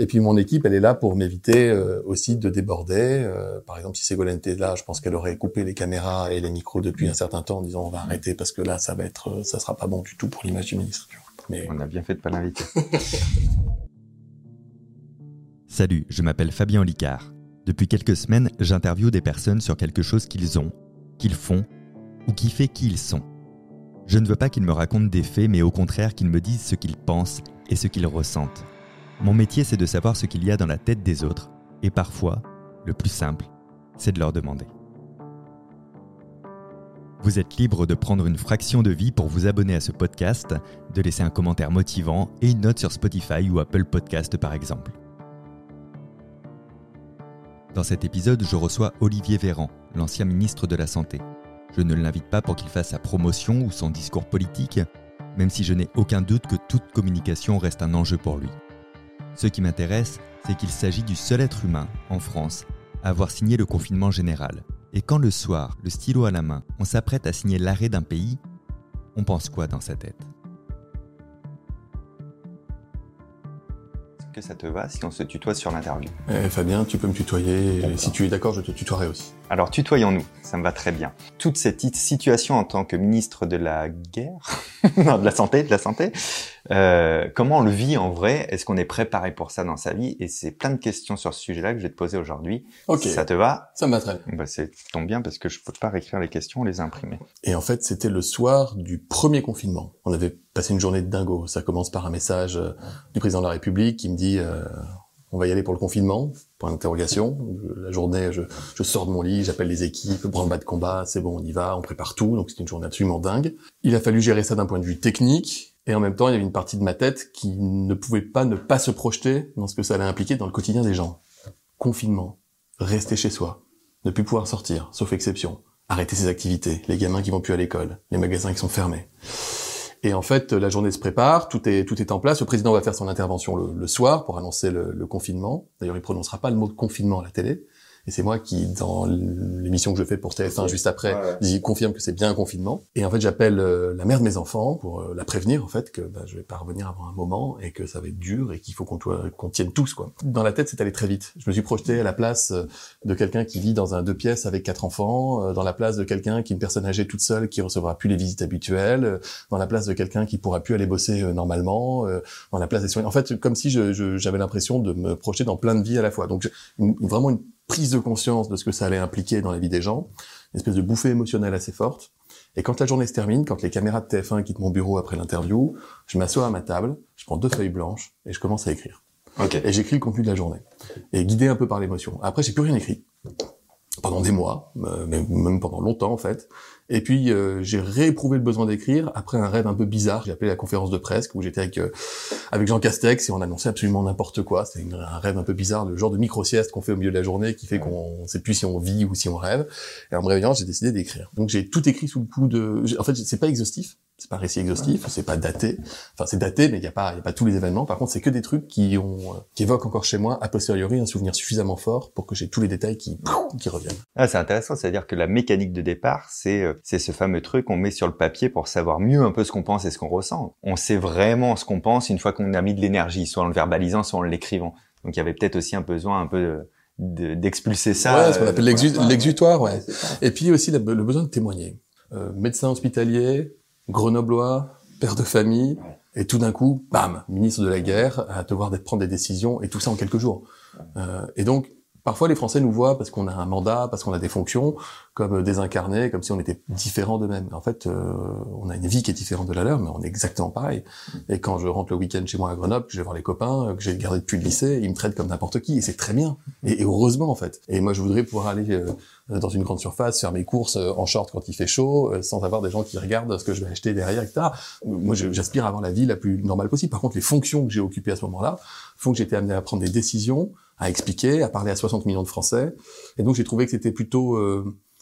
Et puis mon équipe, elle est là pour m'éviter euh, aussi de déborder. Euh, par exemple, si Ségolène était là, je pense qu'elle aurait coupé les caméras et les micros depuis un certain temps en disant on va arrêter parce que là, ça va être, ça sera pas bon du tout pour l'image du ministre. Mais on a bien fait de pas l'inviter. Salut, je m'appelle Fabien Licard. Depuis quelques semaines, j'interviewe des personnes sur quelque chose qu'ils ont, qu'ils font ou qui fait qui ils sont. Je ne veux pas qu'ils me racontent des faits, mais au contraire qu'ils me disent ce qu'ils pensent et ce qu'ils ressentent. Mon métier, c'est de savoir ce qu'il y a dans la tête des autres, et parfois, le plus simple, c'est de leur demander. Vous êtes libre de prendre une fraction de vie pour vous abonner à ce podcast, de laisser un commentaire motivant et une note sur Spotify ou Apple Podcast par exemple. Dans cet épisode, je reçois Olivier Véran, l'ancien ministre de la Santé. Je ne l'invite pas pour qu'il fasse sa promotion ou son discours politique, même si je n'ai aucun doute que toute communication reste un enjeu pour lui. Ce qui m'intéresse, c'est qu'il s'agit du seul être humain, en France, à avoir signé le confinement général. Et quand le soir, le stylo à la main, on s'apprête à signer l'arrêt d'un pays, on pense quoi dans sa tête? Que ça te va si on se tutoie sur l'interview? Eh, Fabien, tu peux me tutoyer. Et si tu es d'accord, je te tutoierai aussi. Alors tutoyons-nous, ça me va très bien. Toute cette situation en tant que ministre de la guerre, non, de la santé, de la santé, euh, comment on le vit en vrai? Est-ce qu'on est préparé pour ça dans sa vie? Et c'est plein de questions sur ce sujet-là que je vais te poser aujourd'hui. Ok. Ça te va? Ça me va très bien. Bah, c'est tombe bien parce que je peux pas réécrire les questions, les imprimer. Et en fait, c'était le soir du premier confinement. On avait passé une journée de dingo. Ça commence par un message euh, du président de la République qui me dit euh, on va y aller pour le confinement Point d'interrogation. La journée, je, je, sors de mon lit, j'appelle les équipes, branle-bas de combat, c'est bon, on y va, on prépare tout. Donc c'était une journée absolument dingue. Il a fallu gérer ça d'un point de vue technique. Et en même temps, il y avait une partie de ma tête qui ne pouvait pas ne pas se projeter dans ce que ça allait impliquer dans le quotidien des gens. Confinement, rester chez soi, ne plus pouvoir sortir, sauf exception, arrêter ses activités, les gamins qui vont plus à l'école, les magasins qui sont fermés. Et en fait, la journée se prépare, tout est tout est en place. Le président va faire son intervention le, soir pour annoncer le, le confinement. D'ailleurs, il prononcera pas le mot confinement à la télé. Et c'est moi qui, dans l'émission que je fais pour TF1 juste après, dis, confirme que c'est bien un confinement. Et en fait, j'appelle euh, la mère de mes enfants pour euh, la prévenir, en fait, que bah, je vais pas revenir avant un moment et que ça va être dur et qu'il faut qu'on tienne tous, quoi. Dans la tête, c'est allé très vite. Je me suis projeté à la place euh, de quelqu'un qui vit dans un deux pièces avec quatre enfants, dans la place de quelqu'un qui est une personne âgée toute seule qui recevra plus les visites habituelles, dans la place de quelqu'un qui pourra plus aller bosser normalement, dans la place des soignants. En fait, comme si j'avais je, l'impression de me projeter dans plein de vies à la fois. Donc, vraiment une prise de conscience de ce que ça allait impliquer dans la vie des gens, une espèce de bouffée émotionnelle assez forte. Et quand la journée se termine, quand les caméras de TF1 quittent mon bureau après l'interview, je m'assois à ma table, je prends deux feuilles blanches et je commence à écrire. Et j'écris le contenu de la journée. Et guidé un peu par l'émotion. Après, j'ai plus rien écrit pendant des mois, euh, même pendant longtemps en fait. Et puis euh, j'ai rééprouvé le besoin d'écrire après un rêve un peu bizarre. J'ai appelé la conférence de presse où j'étais avec euh, avec Jean Castex et on annonçait absolument n'importe quoi. C'est un rêve un peu bizarre, le genre de micro sieste qu'on fait au milieu de la journée qui fait qu'on sait plus si on vit ou si on rêve. Et en me réveillant, j'ai décidé d'écrire. Donc j'ai tout écrit sous le coup de. En fait, c'est pas exhaustif c'est pas un récit exhaustif, c'est pas daté. Enfin, c'est daté, mais il y a pas, y a pas tous les événements. Par contre, c'est que des trucs qui ont, euh, qui évoquent encore chez moi a posteriori un souvenir suffisamment fort pour que j'ai tous les détails qui, qui reviennent. Ah, c'est intéressant, c'est-à-dire que la mécanique de départ, c'est, euh, c'est ce fameux truc qu'on met sur le papier pour savoir mieux un peu ce qu'on pense et ce qu'on ressent. On sait vraiment ce qu'on pense une fois qu'on a mis de l'énergie, soit en le verbalisant, soit en l'écrivant. Donc, il y avait peut-être aussi un besoin un peu d'expulser ça. Ouais, ce qu'on appelle l'exutoire, ouais. Et puis aussi le, besoin de témoigner. Euh, médecin hospitalier, grenoblois, père de famille, et tout d'un coup, bam, ministre de la guerre, à devoir prendre des décisions, et tout ça en quelques jours. Euh, et donc, parfois les Français nous voient parce qu'on a un mandat, parce qu'on a des fonctions, comme désincarnés, comme si on était différents d'eux-mêmes. En fait, euh, on a une vie qui est différente de la leur, mais on est exactement pareil. Et quand je rentre le week-end chez moi à Grenoble, que je vais voir les copains, que j'ai gardé depuis le lycée, ils me traitent comme n'importe qui, et c'est très bien. Et, heureusement, en fait. Et moi, je voudrais pouvoir aller euh, dans une grande surface, faire mes courses euh, en short quand il fait chaud, sans avoir des gens qui regardent ce que je vais acheter derrière, etc. Moi, j'aspire à avoir la vie la plus normale possible. Par contre, les fonctions que j'ai occupées à ce moment-là font que j'étais amené à prendre des décisions, à expliquer, à parler à 60 millions de Français. Et donc, j'ai trouvé que c'était plutôt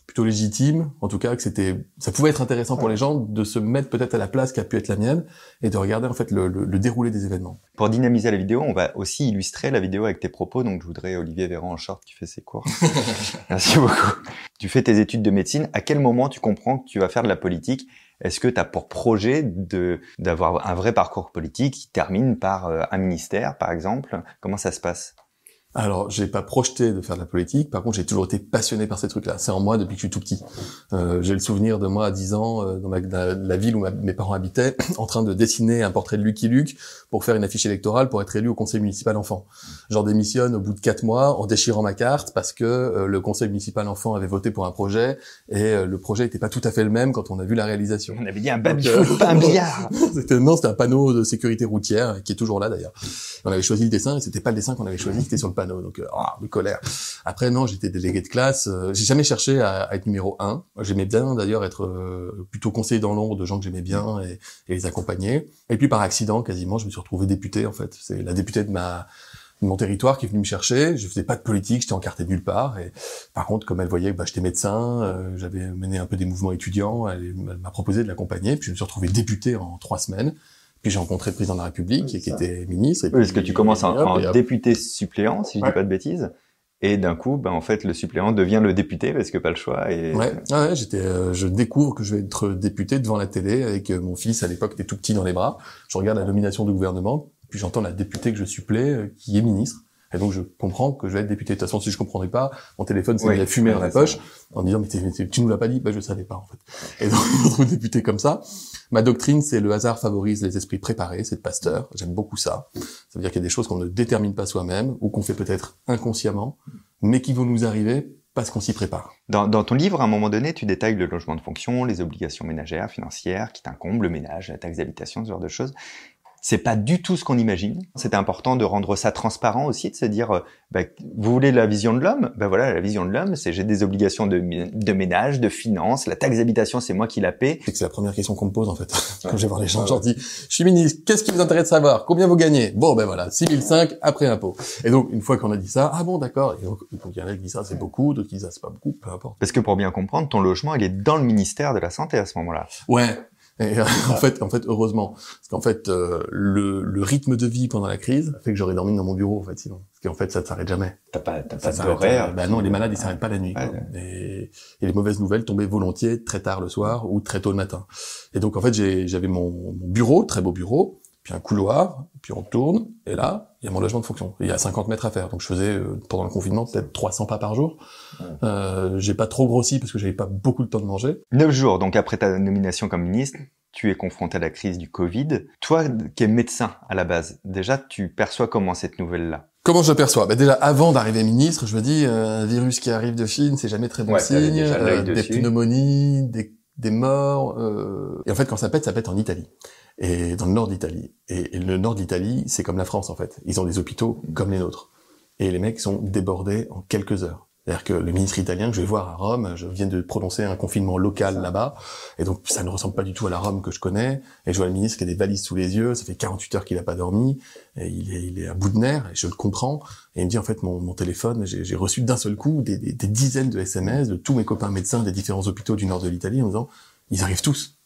plutôt légitime, en tout cas que c'était, ça pouvait être intéressant pour les gens de se mettre peut-être à la place qui a pu être la mienne et de regarder en fait le, le, déroulé des événements. Pour dynamiser la vidéo, on va aussi illustrer la vidéo avec tes propos. Donc je voudrais Olivier Véran en short qui fait ses cours. Merci beaucoup. Tu fais tes études de médecine. À quel moment tu comprends que tu vas faire de la politique? Est-ce que tu as pour projet de d'avoir un vrai parcours politique qui termine par euh, un ministère, par exemple? Comment ça se passe? Alors, j'ai pas projeté de faire de la politique. Par contre, j'ai toujours été passionné par ces trucs-là. C'est en moi depuis que je suis tout petit. Euh, j'ai le souvenir de moi à 10 ans, euh, dans, la, ville où mes parents habitaient, en train de dessiner un portrait de Lucky Luke pour faire une affiche électorale pour être élu au conseil municipal enfant. J'en démissionne au bout de 4 mois en déchirant ma carte parce que euh, le conseil municipal enfant avait voté pour un projet et euh, le projet n'était pas tout à fait le même quand on a vu la réalisation. On avait dit un baby pas un billard. non, c'était un panneau de sécurité routière qui est toujours là d'ailleurs. On avait choisi le dessin et c'était pas le dessin qu'on avait choisi, c'était sur le panneau donc euh, ah, de colère. Après non, j'étais délégué de classe, euh, j'ai jamais cherché à, être numéro un. J'aimais bien d'ailleurs être euh, plutôt conseiller dans l'ombre de gens que j'aimais bien et, les accompagner. Et puis par accident, quasiment, je me suis retrouvé député en fait. C'est la députée de ma mon territoire qui est venue me chercher. Je faisais pas de politique, j'étais encarté nulle part. Et par contre, comme elle voyait que bah, j'étais médecin, j'avais mené un peu des mouvements étudiants, elle, m'a proposé de l'accompagner. Puis je me suis retrouvé député en trois semaines. Puis j'ai rencontré le président de la République, qui était ministre. Est-ce que tu commences en, député suppléant, si je dis pas de bêtises et d'un coup, ben en fait, le suppléant devient le député parce que pas le choix. Et... Ouais, ouais j'étais, euh, je découvre que je vais être député devant la télé avec mon fils à l'époque était tout petit dans les bras. Je regarde la nomination du gouvernement, puis j'entends la députée que je supplée euh, qui est ministre. Et donc je comprends que je vais être député. De toute façon, si je comprendrais pas, mon téléphone s'est mis à fumer dans la poche en disant mais tu nous l'as pas dit, bah je savais pas en fait. Et donc je me retrouve député comme ça. Ma doctrine, c'est le hasard favorise les esprits préparés, c'est de Pasteur. J'aime beaucoup ça. Ça veut dire qu'il y a des choses qu'on ne détermine pas soi-même ou qu'on fait peut-être inconsciemment, mais qui vont nous arriver parce qu'on s'y prépare. Dans, dans, ton livre, à un moment donné, tu détailles le logement de fonction, les obligations ménagères, financières qui t'incombent, le ménage, la taxe d'habitation, ce genre de choses. C'est pas du tout ce qu'on imagine. C'était important de rendre ça transparent aussi, de se dire, euh, bah, vous voulez la vision de l'homme? Ben voilà, la vision de l'homme, c'est j'ai des obligations de, de ménage, de finances, la taxe d'habitation, c'est moi qui la paie. C'est la première question qu'on me pose en fait. Quand je vais voir les gens, je leur dis, je suis ministre, qu'est-ce qui vous intéresse de savoir? Combien vous gagnez? Bon ben voilà, 6005 après impôt. Et donc une fois qu'on a dit ça, ah bon d'accord. Et donc il y en a qui disent ça c'est beaucoup, d'autres qui disent ça c'est pas beaucoup, peu importe. Parce que pour bien comprendre, ton logement il est dans le ministère de la santé à ce moment-là. Ouais, et euh, en fait, en fait, heureusement, parce qu'en fait, euh, le, le, rythme de vie pendant la crise fait que j'aurais dormi dans mon bureau, en fait, sinon. Parce qu'en fait, ça ne s'arrête jamais. T'as pas, t'as pas d'horaire. Bah non, les malades, ils s'arrêtent pas la nuit. Et, et, les mauvaises nouvelles tombaient volontiers très tard le soir ou très tôt le matin. Et donc, en fait, j'avais mon, mon bureau, très beau bureau, puis un couloir, puis on tourne, et là, il y a mon logement de fonction. Il y a 50 mètres à faire. Donc je faisais, euh, pendant le confinement, peut-être 300 pas par jour. Euh, j'ai pas trop grossi parce que j'avais pas beaucoup de temps de manger. Neuf jours, donc après ta nomination comme ministre, tu es confronté à la crise du Covid. Toi, qui es médecin à la base, déjà, tu perçois comment cette nouvelle-là? Comment je perçois? Bah Déjà, avant d'arriver ministre, je me dis, euh, un virus qui arrive de Chine, c'est jamais très bon signe. des pneumonies, des, des morts. Et en fait, quand ça pète, ça pète en Italie et dans le nord d'Italie. Et, le nord d'Italie, c'est comme la France en fait. Ils ont des hôpitaux comme les nôtres. Et les mecs sont débordés en quelques heures. C'est-à-dire que le ministre italien que je vais voir à Rome, je viens de prononcer un confinement local là-bas, et donc ça ne ressemble pas du tout à la Rome que je connais. Et je vois le ministre qui a des valises sous les yeux, ça fait 48 heures qu'il n'a pas dormi, et il est, il est à bout de nerfs, et je le comprends. Et il me dit en fait mon, mon téléphone, j'ai reçu d'un seul coup des, des, des dizaines de SMS de tous mes copains médecins des différents hôpitaux du nord de l'Italie en disant ils arrivent tous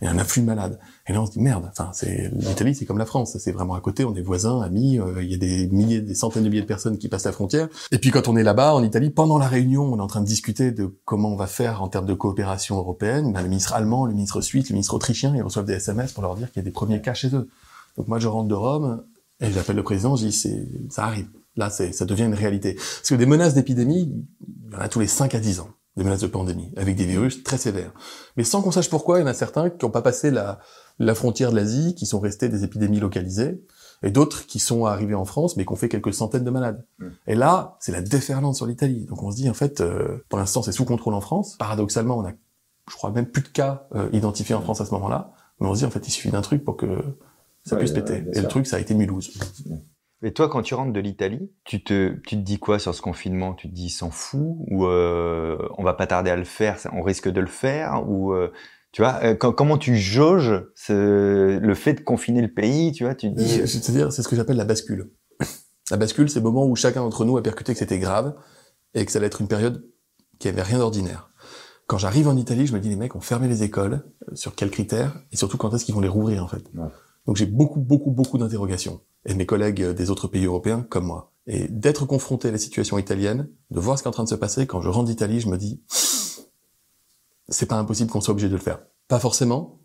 il y a un afflux de malades. Et là, on se dit merde. Enfin, c'est l'Italie, c'est comme la France. C'est vraiment à côté. On est voisins, amis. Euh, il y a des milliers, des centaines de milliers de personnes qui passent la frontière. Et puis quand on est là-bas en Italie, pendant la réunion, on est en train de discuter de comment on va faire en termes de coopération européenne. Ben, le ministre allemand, le ministre suisse, le ministre autrichien, ils reçoivent des SMS pour leur dire qu'il y a des premiers cas chez eux. Donc moi, je rentre de Rome et j'appelle le président. Je dis c'est ça arrive. Là, c'est ça devient une réalité. Parce que des menaces d'épidémie, il y en a tous les 5 à 10 ans des menaces de pandémie, avec des virus très sévères. Mais sans qu'on sache pourquoi, il y en a certains qui n'ont pas passé la, la frontière de l'Asie, qui sont restés des épidémies localisées, et d'autres qui sont arrivés en France, mais qui ont fait quelques centaines de malades. Mm. Et là, c'est la déferlante sur l'Italie. Donc on se dit, en fait, euh, pour l'instant, c'est sous contrôle en France. Paradoxalement, on a, je crois, même plus de cas euh, identifiés en France à ce moment-là. Mais on se dit, en fait, il suffit d'un truc pour que ça puisse péter. Et le truc, ça a été Mulhouse. Mm. Et toi, quand tu rentres de l'Italie, tu te, tu te dis quoi sur ce confinement? Tu te dis s'en fout? Ou euh, on va pas tarder à le faire, on risque de le faire? Ou euh, tu vois euh, comment tu jauges ce, le fait de confiner le pays Tu vois, tu te dis. C'est-à-dire, c'est ce que j'appelle la bascule. La bascule, c'est le moment où chacun d'entre nous a percuté que c'était grave et que ça allait être une période qui avait rien d'ordinaire. Quand j'arrive en Italie, je me dis les mecs ont fermé les écoles, sur quels critères et surtout quand est-ce qu'ils vont les rouvrir en fait. Donc j'ai beaucoup, beaucoup, beaucoup d'interrogations et mes collègues des autres pays européens comme moi. Et d'être confronté à la situation italienne, de voir ce qui est en train de se passer, quand je rentre d'Italie, je me dis, c'est pas impossible qu'on soit obligé de le faire. Pas forcément,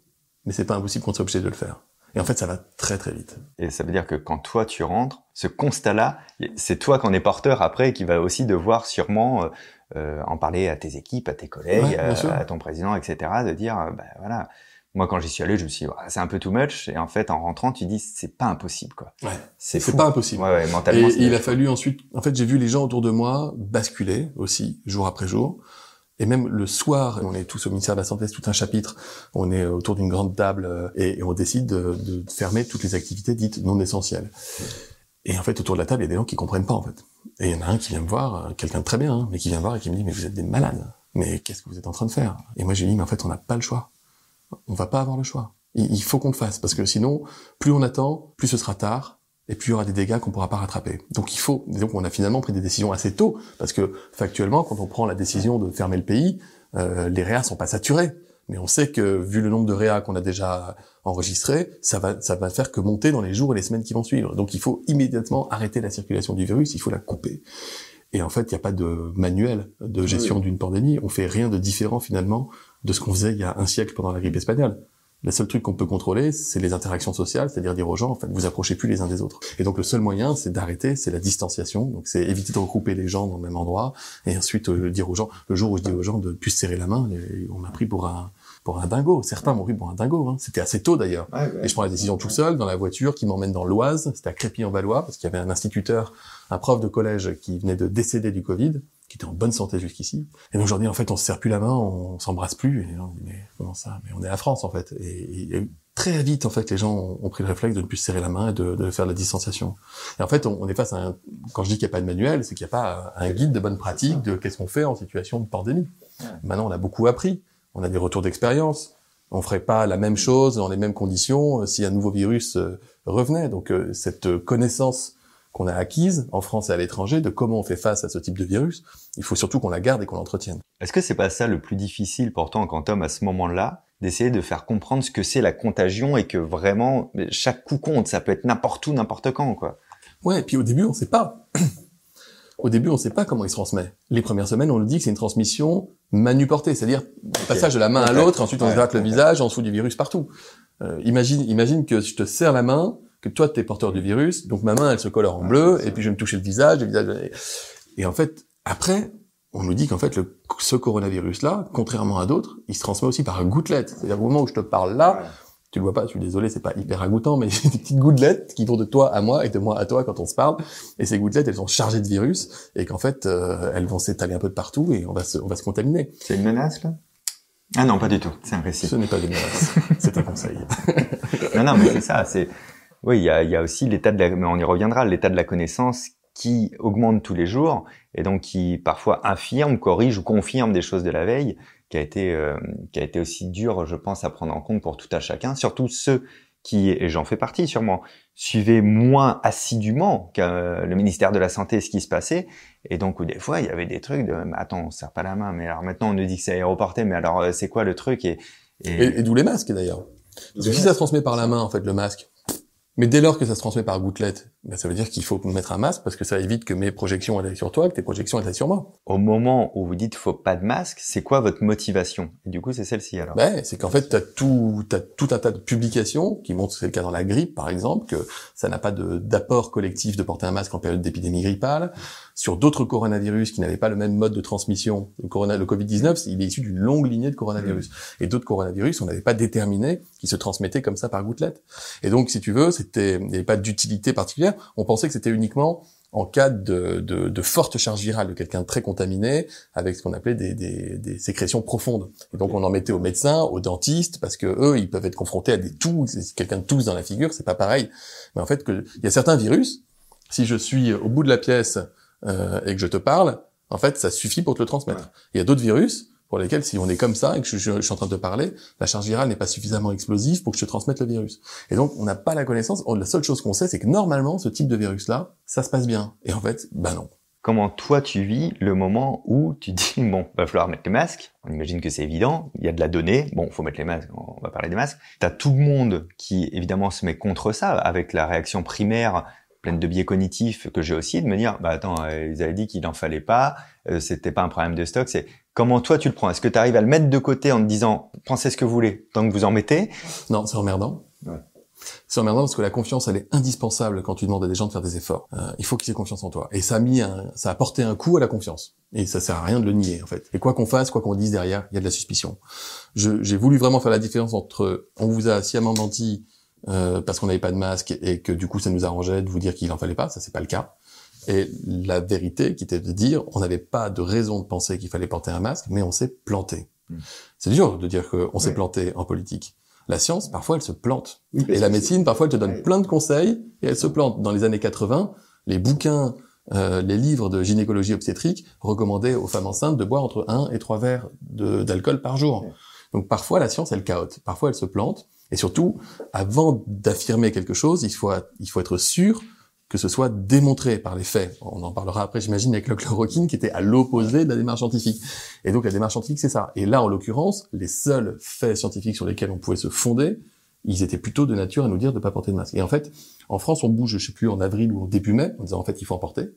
mais c'est pas impossible qu'on soit obligé de le faire. Et en fait, ça va très très vite. Et ça veut dire que quand toi tu rentres, ce constat-là, c'est toi qu'on est porteur après qui va aussi devoir sûrement euh, euh, en parler à tes équipes, à tes collègues, à, ton président, etc. De dire, euh, bah, voilà, moi quand j'y suis allé, je me suis dit, c'est un peu too much. Et en fait, en rentrant, tu dis, c'est pas impossible, quoi. Ouais. C'est pas impossible. Ouais, ouais, mentalement. Et, il a fallu ensuite, en fait, j'ai vu les gens autour de moi basculer aussi, jour après jour. Et même le soir, on est tous au ministère de la Santé, c'est tout un chapitre, on est autour d'une grande table euh, et, on décide de, fermer toutes les activités dites non essentielles. Et en fait, autour de la table, il y a des gens qui comprennent pas, en fait. Et il y en a un qui vient me voir, euh, quelqu'un de très bien, hein, mais qui vient me voir et qui me dit, mais vous êtes des malades. Mais qu'est-ce que vous êtes en train de faire? Et moi, j'ai dit, mais en fait, on n'a pas le choix. On va pas avoir le choix. Il faut qu'on le fasse, parce que sinon, plus on attend, plus ce sera tard, et puis il y aura des dégâts qu'on pourra pas rattraper. Donc il faut, donc on a finalement pris des décisions assez tôt, parce que factuellement, quand on prend la décision de fermer le pays, euh, les réas sont pas saturés. Mais on sait que vu le nombre de réas qu'on a déjà enregistrés, ça va, ça va faire que monter dans les jours et les semaines qui vont suivre. Donc il faut immédiatement arrêter la circulation du virus, il faut la couper. Et en fait, il n'y a pas de manuel de gestion d'une pandémie. On fait rien de différent finalement de ce qu'on faisait il y a un siècle pendant la grippe espagnole. Le seul truc qu'on peut contrôler, c'est les interactions sociales, c'est-à-dire dire aux gens, en fait, vous approchez plus les uns des autres. Et donc le seul moyen, c'est d'arrêter, c'est la distanciation. Donc c'est éviter de regrouper les gens dans le même endroit, et ensuite euh, dire aux gens, le jour où je dis aux gens de plus serrer la main, on m'a pris pour un pour un dingo. Certains m'ont pris pour un dingo. Hein. C'était assez tôt d'ailleurs. Et je prends la décision tout seul dans la voiture qui m'emmène dans l'Oise. C'était à Crépy-en-Valois parce qu'il y avait un instituteur, un prof de collège qui venait de décéder du Covid qui était en bonne santé jusqu'ici. Et donc aujourd'hui, en fait, on se serre plus la main, on s'embrasse plus. Et on dit, mais comment ça? Mais on est à France, en fait. Et, très vite, en fait, les gens ont pris le réflexe de ne plus se serrer la main et de, de faire la distanciation. Et en fait, on, est face à un... Quand je dis qu'il n'y a pas de manuel, c'est qu'il n'y a pas un guide de bonne pratique de qu'est-ce qu'on fait en situation de pandémie. Maintenant, on a beaucoup appris. On a des retours d'expérience. On ferait pas la même chose dans les mêmes conditions euh, si un nouveau virus euh, revenait. Donc, euh, cette connaissance qu'on a acquise en France et à l'étranger de comment on fait face à ce type de virus. Il faut surtout qu'on la garde et qu'on l'entretienne. Est-ce que c'est pas ça le plus difficile pourtant quand Tom à ce moment-là d'essayer de faire comprendre ce que c'est la contagion et que vraiment chaque coup compte, ça peut être n'importe où, n'importe quand, quoi? Ouais, et puis au début on sait pas. au début on sait pas comment il se transmet. Les premières semaines on nous dit que c'est une transmission manuportée, c'est-à-dire passage de la main à l'autre, ensuite on se gratte le visage, on fout du virus partout. Euh, imagine, imagine que je te serre la main, que toi, tu es porteur du virus, donc ma main, elle se colore en bleu, et puis je vais me toucher le visage, le visage... Et en fait, après, on nous dit qu'en fait, le, ce coronavirus-là, contrairement à d'autres, il se transmet aussi par gouttelette. C'est-à-dire au moment où je te parle là, tu le vois pas, je suis désolé, c'est pas hyper agoutant, mais j'ai des petites gouttelettes qui vont de toi à moi et de moi à toi quand on se parle. Et ces gouttelettes, elles sont chargées de virus et qu'en fait, euh, elles vont s'étaler un peu de partout et on va se, on va se contaminer. C'est une menace là? Ah non, pas du tout. C'est un récit. Ce n'est pas une menace. c'est un conseil. non, non, mais c'est ça. C'est oui, il y a, y a, aussi l'état de la, mais on y reviendra, l'état de la connaissance qui augmente tous les jours et donc qui parfois infirme, corrige ou confirme des choses de la veille, qui a été euh, qui a été aussi dur, je pense, à prendre en compte pour tout à chacun, surtout ceux qui, et j'en fais partie sûrement, suivaient moins assidûment que le ministère de la Santé ce qui se passait. Et donc, des fois, il y avait des trucs de, mais attends, on serre pas la main, mais alors maintenant on nous dit que c'est aéroporté, mais alors euh, c'est quoi le truc Et, et... et, d'où les masques d'ailleurs? Parce que si ça se transmet par la main, en fait, le masque, mais dès lors que ça se transmet par gouttelette, ben ça veut dire qu'il faut mettre un masque parce que ça évite que mes projections aillent sur toi, que tes projections aillent sur moi. Au moment où vous dites faut pas de masque, c'est quoi votre motivation? Et du coup, c'est celle-ci alors. Ben, c'est qu'en fait, tu as tout, as tout un tas de publications qui montrent, c'est le cas dans la grippe par exemple, que ça n'a pas d'apport collectif de porter un masque en période d'épidémie grippale. Sur d'autres coronavirus qui n'avaient pas le même mode de transmission, le, corona, le Covid-19, il est issu d'une longue lignée de coronavirus. Mmh. Et d'autres coronavirus, on n'avait pas déterminé qui se transmettaient comme ça par gouttelette. Et donc, si tu veux, c'était, il n'y avait pas d'utilité particulière. On pensait que c'était uniquement en cas de, de, de, forte charge virale de quelqu'un très contaminé avec ce qu'on appelait des, des, des, sécrétions profondes. Et donc on en mettait aux médecins, aux dentistes, parce que eux, ils peuvent être confrontés à des toux. Si quelqu'un tousse dans la figure, c'est pas pareil. Mais en fait, que, il y a certains virus. Si je suis au bout de la pièce euh, et que je te parle, en fait, ça suffit pour te le transmettre. Il y a d'autres virus pour lesquels, si on est comme ça et que je, suis en train de te parler, la charge virale n'est pas suffisamment explosive pour que je te transmette le virus. Et donc, on n'a pas la connaissance. La seule chose qu'on sait, c'est que normalement, ce type de virus-là, ça se passe bien. Et en fait, bah non. Comment toi tu vis le moment où tu dis bon va falloir mettre le masque On imagine que c'est évident. Il y a de la donnée. Bon, faut mettre les masques. On va parler des masques. T'as tout le monde qui évidemment se met contre ça avec la réaction primaire pleine de biais cognitifs que j'ai aussi, de me dire, bah attends, euh, ils avaient dit qu'il en fallait pas, euh, c'était pas un problème de stock. C'est comment toi tu le prends? Est-ce que tu arrives à le mettre de côté en te disant, pensez ce que vous voulez, tant que vous en mettez? Non, c'est emmerdant. Ouais. C'est emmerdant parce que la confiance, elle est indispensable quand tu demandes à des gens de faire des efforts. Euh, il faut qu'ils aient confiance en toi. Et ça a mis un, ça a porté un coup à la confiance. Et ça sert à rien de le nier, en fait. Et quoi qu'on fasse, quoi qu'on dise derrière, il y a de la suspicion. J'ai voulu vraiment faire la différence entre, on vous a sciemment menti euh, parce qu'on n'avait pas de masque et que du coup ça nous arrangeait de vous dire qu'il en fallait pas. Ça c'est pas le cas. Et la vérité qui était de dire, on n'avait pas de raison de penser qu'il fallait porter un masque, mais on s'est planté. Hmm. C'est dur de dire qu'on s'est planté en politique. La science, parfois, elle se plante. et la médecine, parfois, elle te donne plein de conseils et elle se plante. Dans les années 80, les bouquins, euh, les livres de gynécologie obstétrique recommandaient aux femmes enceintes de boire entre 1 et 3 verres d'alcool par jour. Donc parfois, la science, elle caote. Parfois, elle se plante. Et surtout, avant d'affirmer quelque chose, il faut, il faut être sûr que ce soit démontré par les faits. On en parlera après, j'imagine, avec le chloroquine qui était à l'opposé de la démarche scientifique. Et donc la démarche scientifique, c'est ça. Et là, en l'occurrence, les seuls faits scientifiques sur lesquels on pouvait se fonder, ils étaient plutôt de nature à nous dire de ne pas porter de masque. Et en fait, en France, on bouge, je sais plus, en avril ou en début mai, en disant en fait, il faut en porter.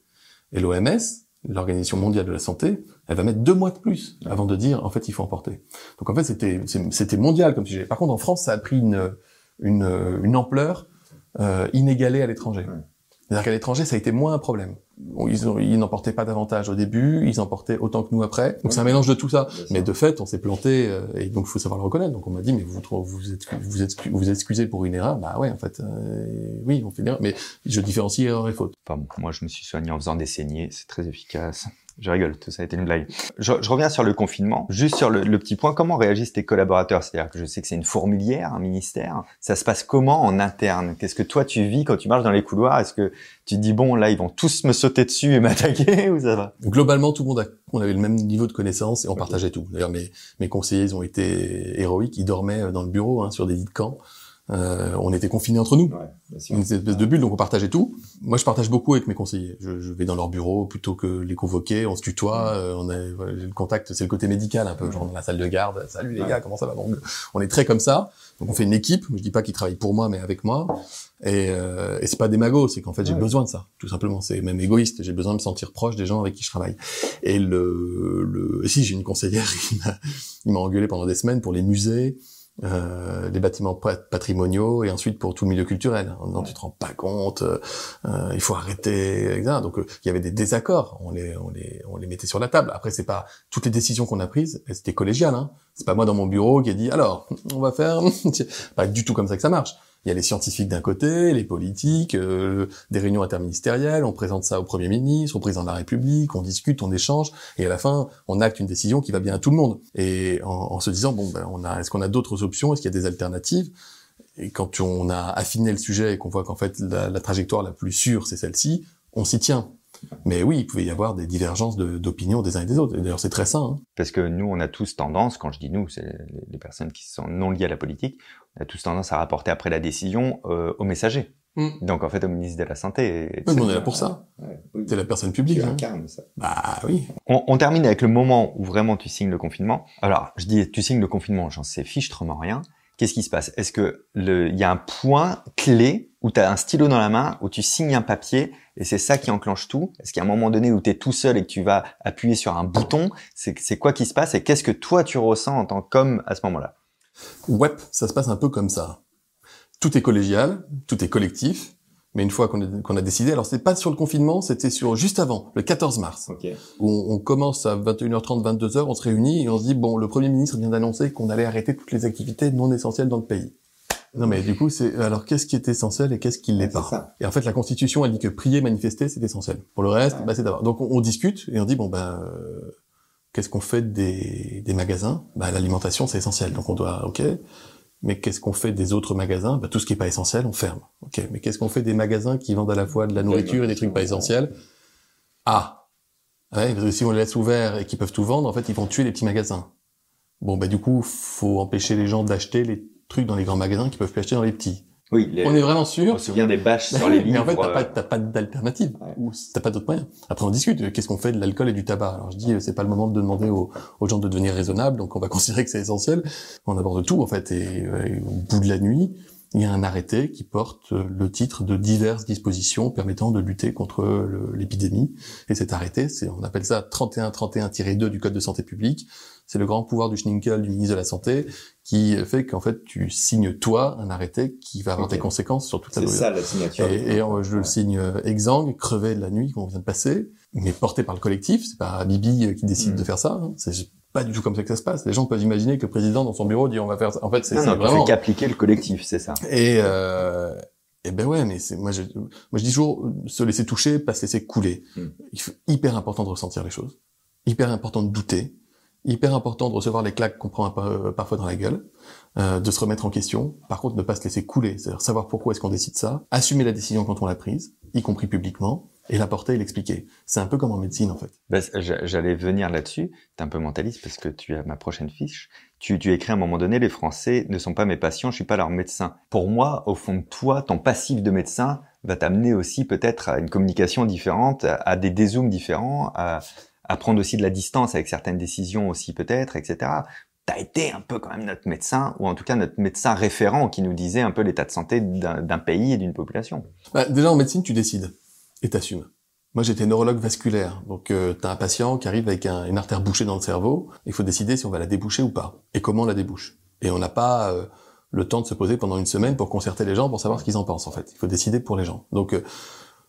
Et l'OMS, l'Organisation mondiale de la santé, elle va mettre deux mois de plus avant de dire en fait, il faut en porter. Donc en fait, c'était c'était mondial comme sujet. Par contre, en France, ça a pris une une, une ampleur euh, inégalée à l'étranger. C'est-à-dire qu'à l'étranger, ça a été moins un problème. Ils, ils n'en portaient pas davantage au début, ils en portaient autant que nous après. Donc c'est un mélange de tout ça. Mais de fait, on s'est planté euh, et donc il faut savoir le reconnaître. Donc on m'a dit mais vous vous êtes vous êtes vous excusez pour une erreur? Bah ouais, en fait, euh, oui, on fait une erreur. Mais je différencie erreur et faute. Enfin, moi, je me suis soigné en faisant des saignées. C'est très efficace. Je rigole, tout ça a été une blague. Je, je reviens sur le confinement. Juste sur le, le petit point, comment réagissent tes collaborateurs? C'est-à-dire que je sais que c'est une fourmilière, un ministère. Ça se passe comment en interne? Qu'est-ce que toi tu vis quand tu marches dans les couloirs? Est-ce que tu te dis bon là ils vont tous me sauter dessus et m'attaquer ou ça va? Globalement, tout le monde a, on avait le même niveau de connaissance et on partageait tout. D'ailleurs, mes, mes conseillers ils ont été héroïques. Ils dormaient dans le bureau hein, sur des lits de camp. Euh, on était confinés entre nous, ouais, une espèce de bulle, donc on partageait tout. Moi, je partage beaucoup avec mes conseillers. Je, je vais dans leur bureau plutôt que les convoquer. On se tutoie. Euh, on a le contact, c'est le côté médical un peu, genre dans la salle de garde. Salut les gars, comment ça va On est très comme ça. Donc on fait une équipe. Je dis pas qu'ils travaillent pour moi, mais avec moi. Et, euh, et c'est pas démago, c'est qu'en fait j'ai besoin de ça, tout simplement. C'est même égoïste. J'ai besoin de me sentir proche des gens avec qui je travaille. Et le, le... si j'ai une conseillère, il m'a engueulé pendant des semaines pour les musées euh, les bâtiments patrimoniaux et ensuite pour tout le milieu culturel. Non, tu te rends pas compte, euh, il faut arrêter, etc. Donc euh, il y avait des désaccords, on les, on les, on les mettait sur la table. Après c'est pas toutes les décisions qu'on a prises, c'était collégial. Hein. C'est pas moi dans mon bureau qui ai dit alors on va faire, pas du tout comme ça que ça marche. Il y a les scientifiques d'un côté, les politiques, euh, des réunions interministérielles, on présente ça au Premier ministre, au Président de la République, on discute, on échange, et à la fin, on acte une décision qui va bien à tout le monde. Et en, se disant, bon, ben, on a, est-ce qu'on a d'autres options, est-ce qu'il y a des alternatives? Et quand on a affiné le sujet et qu'on voit qu'en fait la, la trajectoire la plus sûre, c'est celle-ci, on s'y tient. Mais oui, il pouvait y avoir des divergences d'opinion des uns et des autres. D'ailleurs, c'est très sain. Hein. Parce que nous, on a tous tendance, quand je dis nous, c'est les personnes qui sont non liées à la politique, on a tous tendance à rapporter après la décision euh, au messager. Mm. Donc en fait au ministre de la Santé. Oui, on est là pour ça. Ouais, T'es la personne publique. Hein. incarne ça. Bah oui. On, on, termine avec le moment où vraiment tu signes le confinement. Alors je dis tu signes le confinement, j'en sais fichtrement rien. Qu'est-ce qui se passe? Est-ce que il y a un point clé où tu as un stylo dans la main, où tu signes un papier et c'est ça qui enclenche tout? Est-ce qu'il y a un moment donné où tu es tout seul et que tu vas appuyer sur un bouton C'est quoi qui se passe? Et qu'est-ce que toi tu ressens en tant qu'homme à ce moment-là? Ouais, ça se passe un peu comme ça. Tout est collégial, tout est collectif, mais une fois qu'on a, a, décidé, alors c'est pas sur le confinement, c'était sur juste avant, le 14 mars, okay. où on, on, commence à 21h30, 22h, on se réunit et on se dit bon, le Premier ministre vient d'annoncer qu'on allait arrêter toutes les activités non essentielles dans le pays. Non mais du coup, c'est alors qu'est-ce qui est essentiel et qu'est-ce qui l'est pas? ça. Et en fait, la Constitution elle dit que prier, manifester, c'est essentiel. Pour le reste, ouais. bah, c'est d'abord. Donc on, on, discute et on dit bon ben euh, qu'est-ce qu'on fait des, magasins? Bah l'alimentation c'est essentiel, donc on doit ok. Mais qu'est-ce qu'on fait des autres magasins? Bah, Tout ce qui est pas essentiel, on ferme. Ok. Mais qu'est-ce qu'on fait des magasins qui vendent à la fois de la nourriture et des trucs pas essentiels? Ah, ouais, parce que si on les laisse ouverts et qu'ils peuvent tout vendre, en fait, ils vont tuer les petits magasins. Bon, bah du coup, faut empêcher les gens d'acheter les trucs dans les grands magasins qui peuvent plus acheter dans les petits. Oui, les... on est vraiment sûr. On se souvient des bâches sur les livres. Mais en fait, t'as pas, t'as pas d'alternative. Ouais. Ou t'as pas d'autre moyen. Après, on discute. Qu'est-ce qu'on fait de l'alcool et du tabac? Alors, je dis, c'est pas le moment de demander aux, aux, gens de devenir raisonnables. Donc, on va considérer que c'est essentiel. On aborde tout, en fait. Et, et, au bout de la nuit, il y a un arrêté qui porte le titre de diverses dispositions permettant de lutter contre l'épidémie. Et cet arrêté, c'est, on appelle ça 3131-2 du Code de santé publique. C'est le grand pouvoir du Schninkel, du ministre de la Santé, qui fait qu'en fait, tu signes toi un arrêté qui va avoir des conséquences sur toute la C'est ça la signature. Et, et je le signe exsangue, crevé de la nuit qu'on vient de passer, mais porté par le collectif. C'est pas Bibi qui décide Mm. de faire ça. hein. C'est pas du tout comme ça que ça se passe. Les gens peuvent imaginer que le président dans son bureau dit on va faire ça. En fait, c'est c'est vraiment. fais qu'appliquer le collectif, c'est ça. Et, euh, ben ouais, mais c'est moi je moi je dis toujours se laisser toucher, pas se laisser couler. Mm. Il faut hyper important de ressentir les choses, hyper important de douter, hyper important de recevoir les claques qu'on prend euh, parfois dans la gueule, euh, de se remettre en question. Par contre, ne pas se laisser couler, c'est-à-dire savoir pourquoi est-ce qu'on décide ça, assumer la décision quand on l'a prise, y compris publiquement, et la porter et l'expliquer. C'est un peu comme en médecine en fait. Bah, j'a- J'allais venir là-dessus. T'es un peu mentaliste parce que tu as ma prochaine fiche. Tu, tu écris à un moment donné, les Français ne sont pas mes patients, je suis pas leur médecin. Pour moi, au fond de toi, ton passif de médecin va t'amener aussi peut-être à une communication différente, à, à des dézooms différents, à, à prendre aussi de la distance avec certaines décisions aussi peut-être, etc. T'as été un peu quand même notre médecin, ou en tout cas notre médecin référent qui nous disait un peu l'état de santé d'un pays et d'une population. Bah, déjà en médecine, tu décides et t'assumes. Moi, j'étais neurologue vasculaire, donc euh, t'as un patient qui arrive avec un- une artère bouchée dans le cerveau. Il faut décider si on va la déboucher ou pas, et comment on la débouche. Et on n'a pas euh, le temps de se poser pendant une semaine pour concerter les gens pour savoir ce qu'ils en pensent. En fait, il faut décider pour les gens. Donc, euh,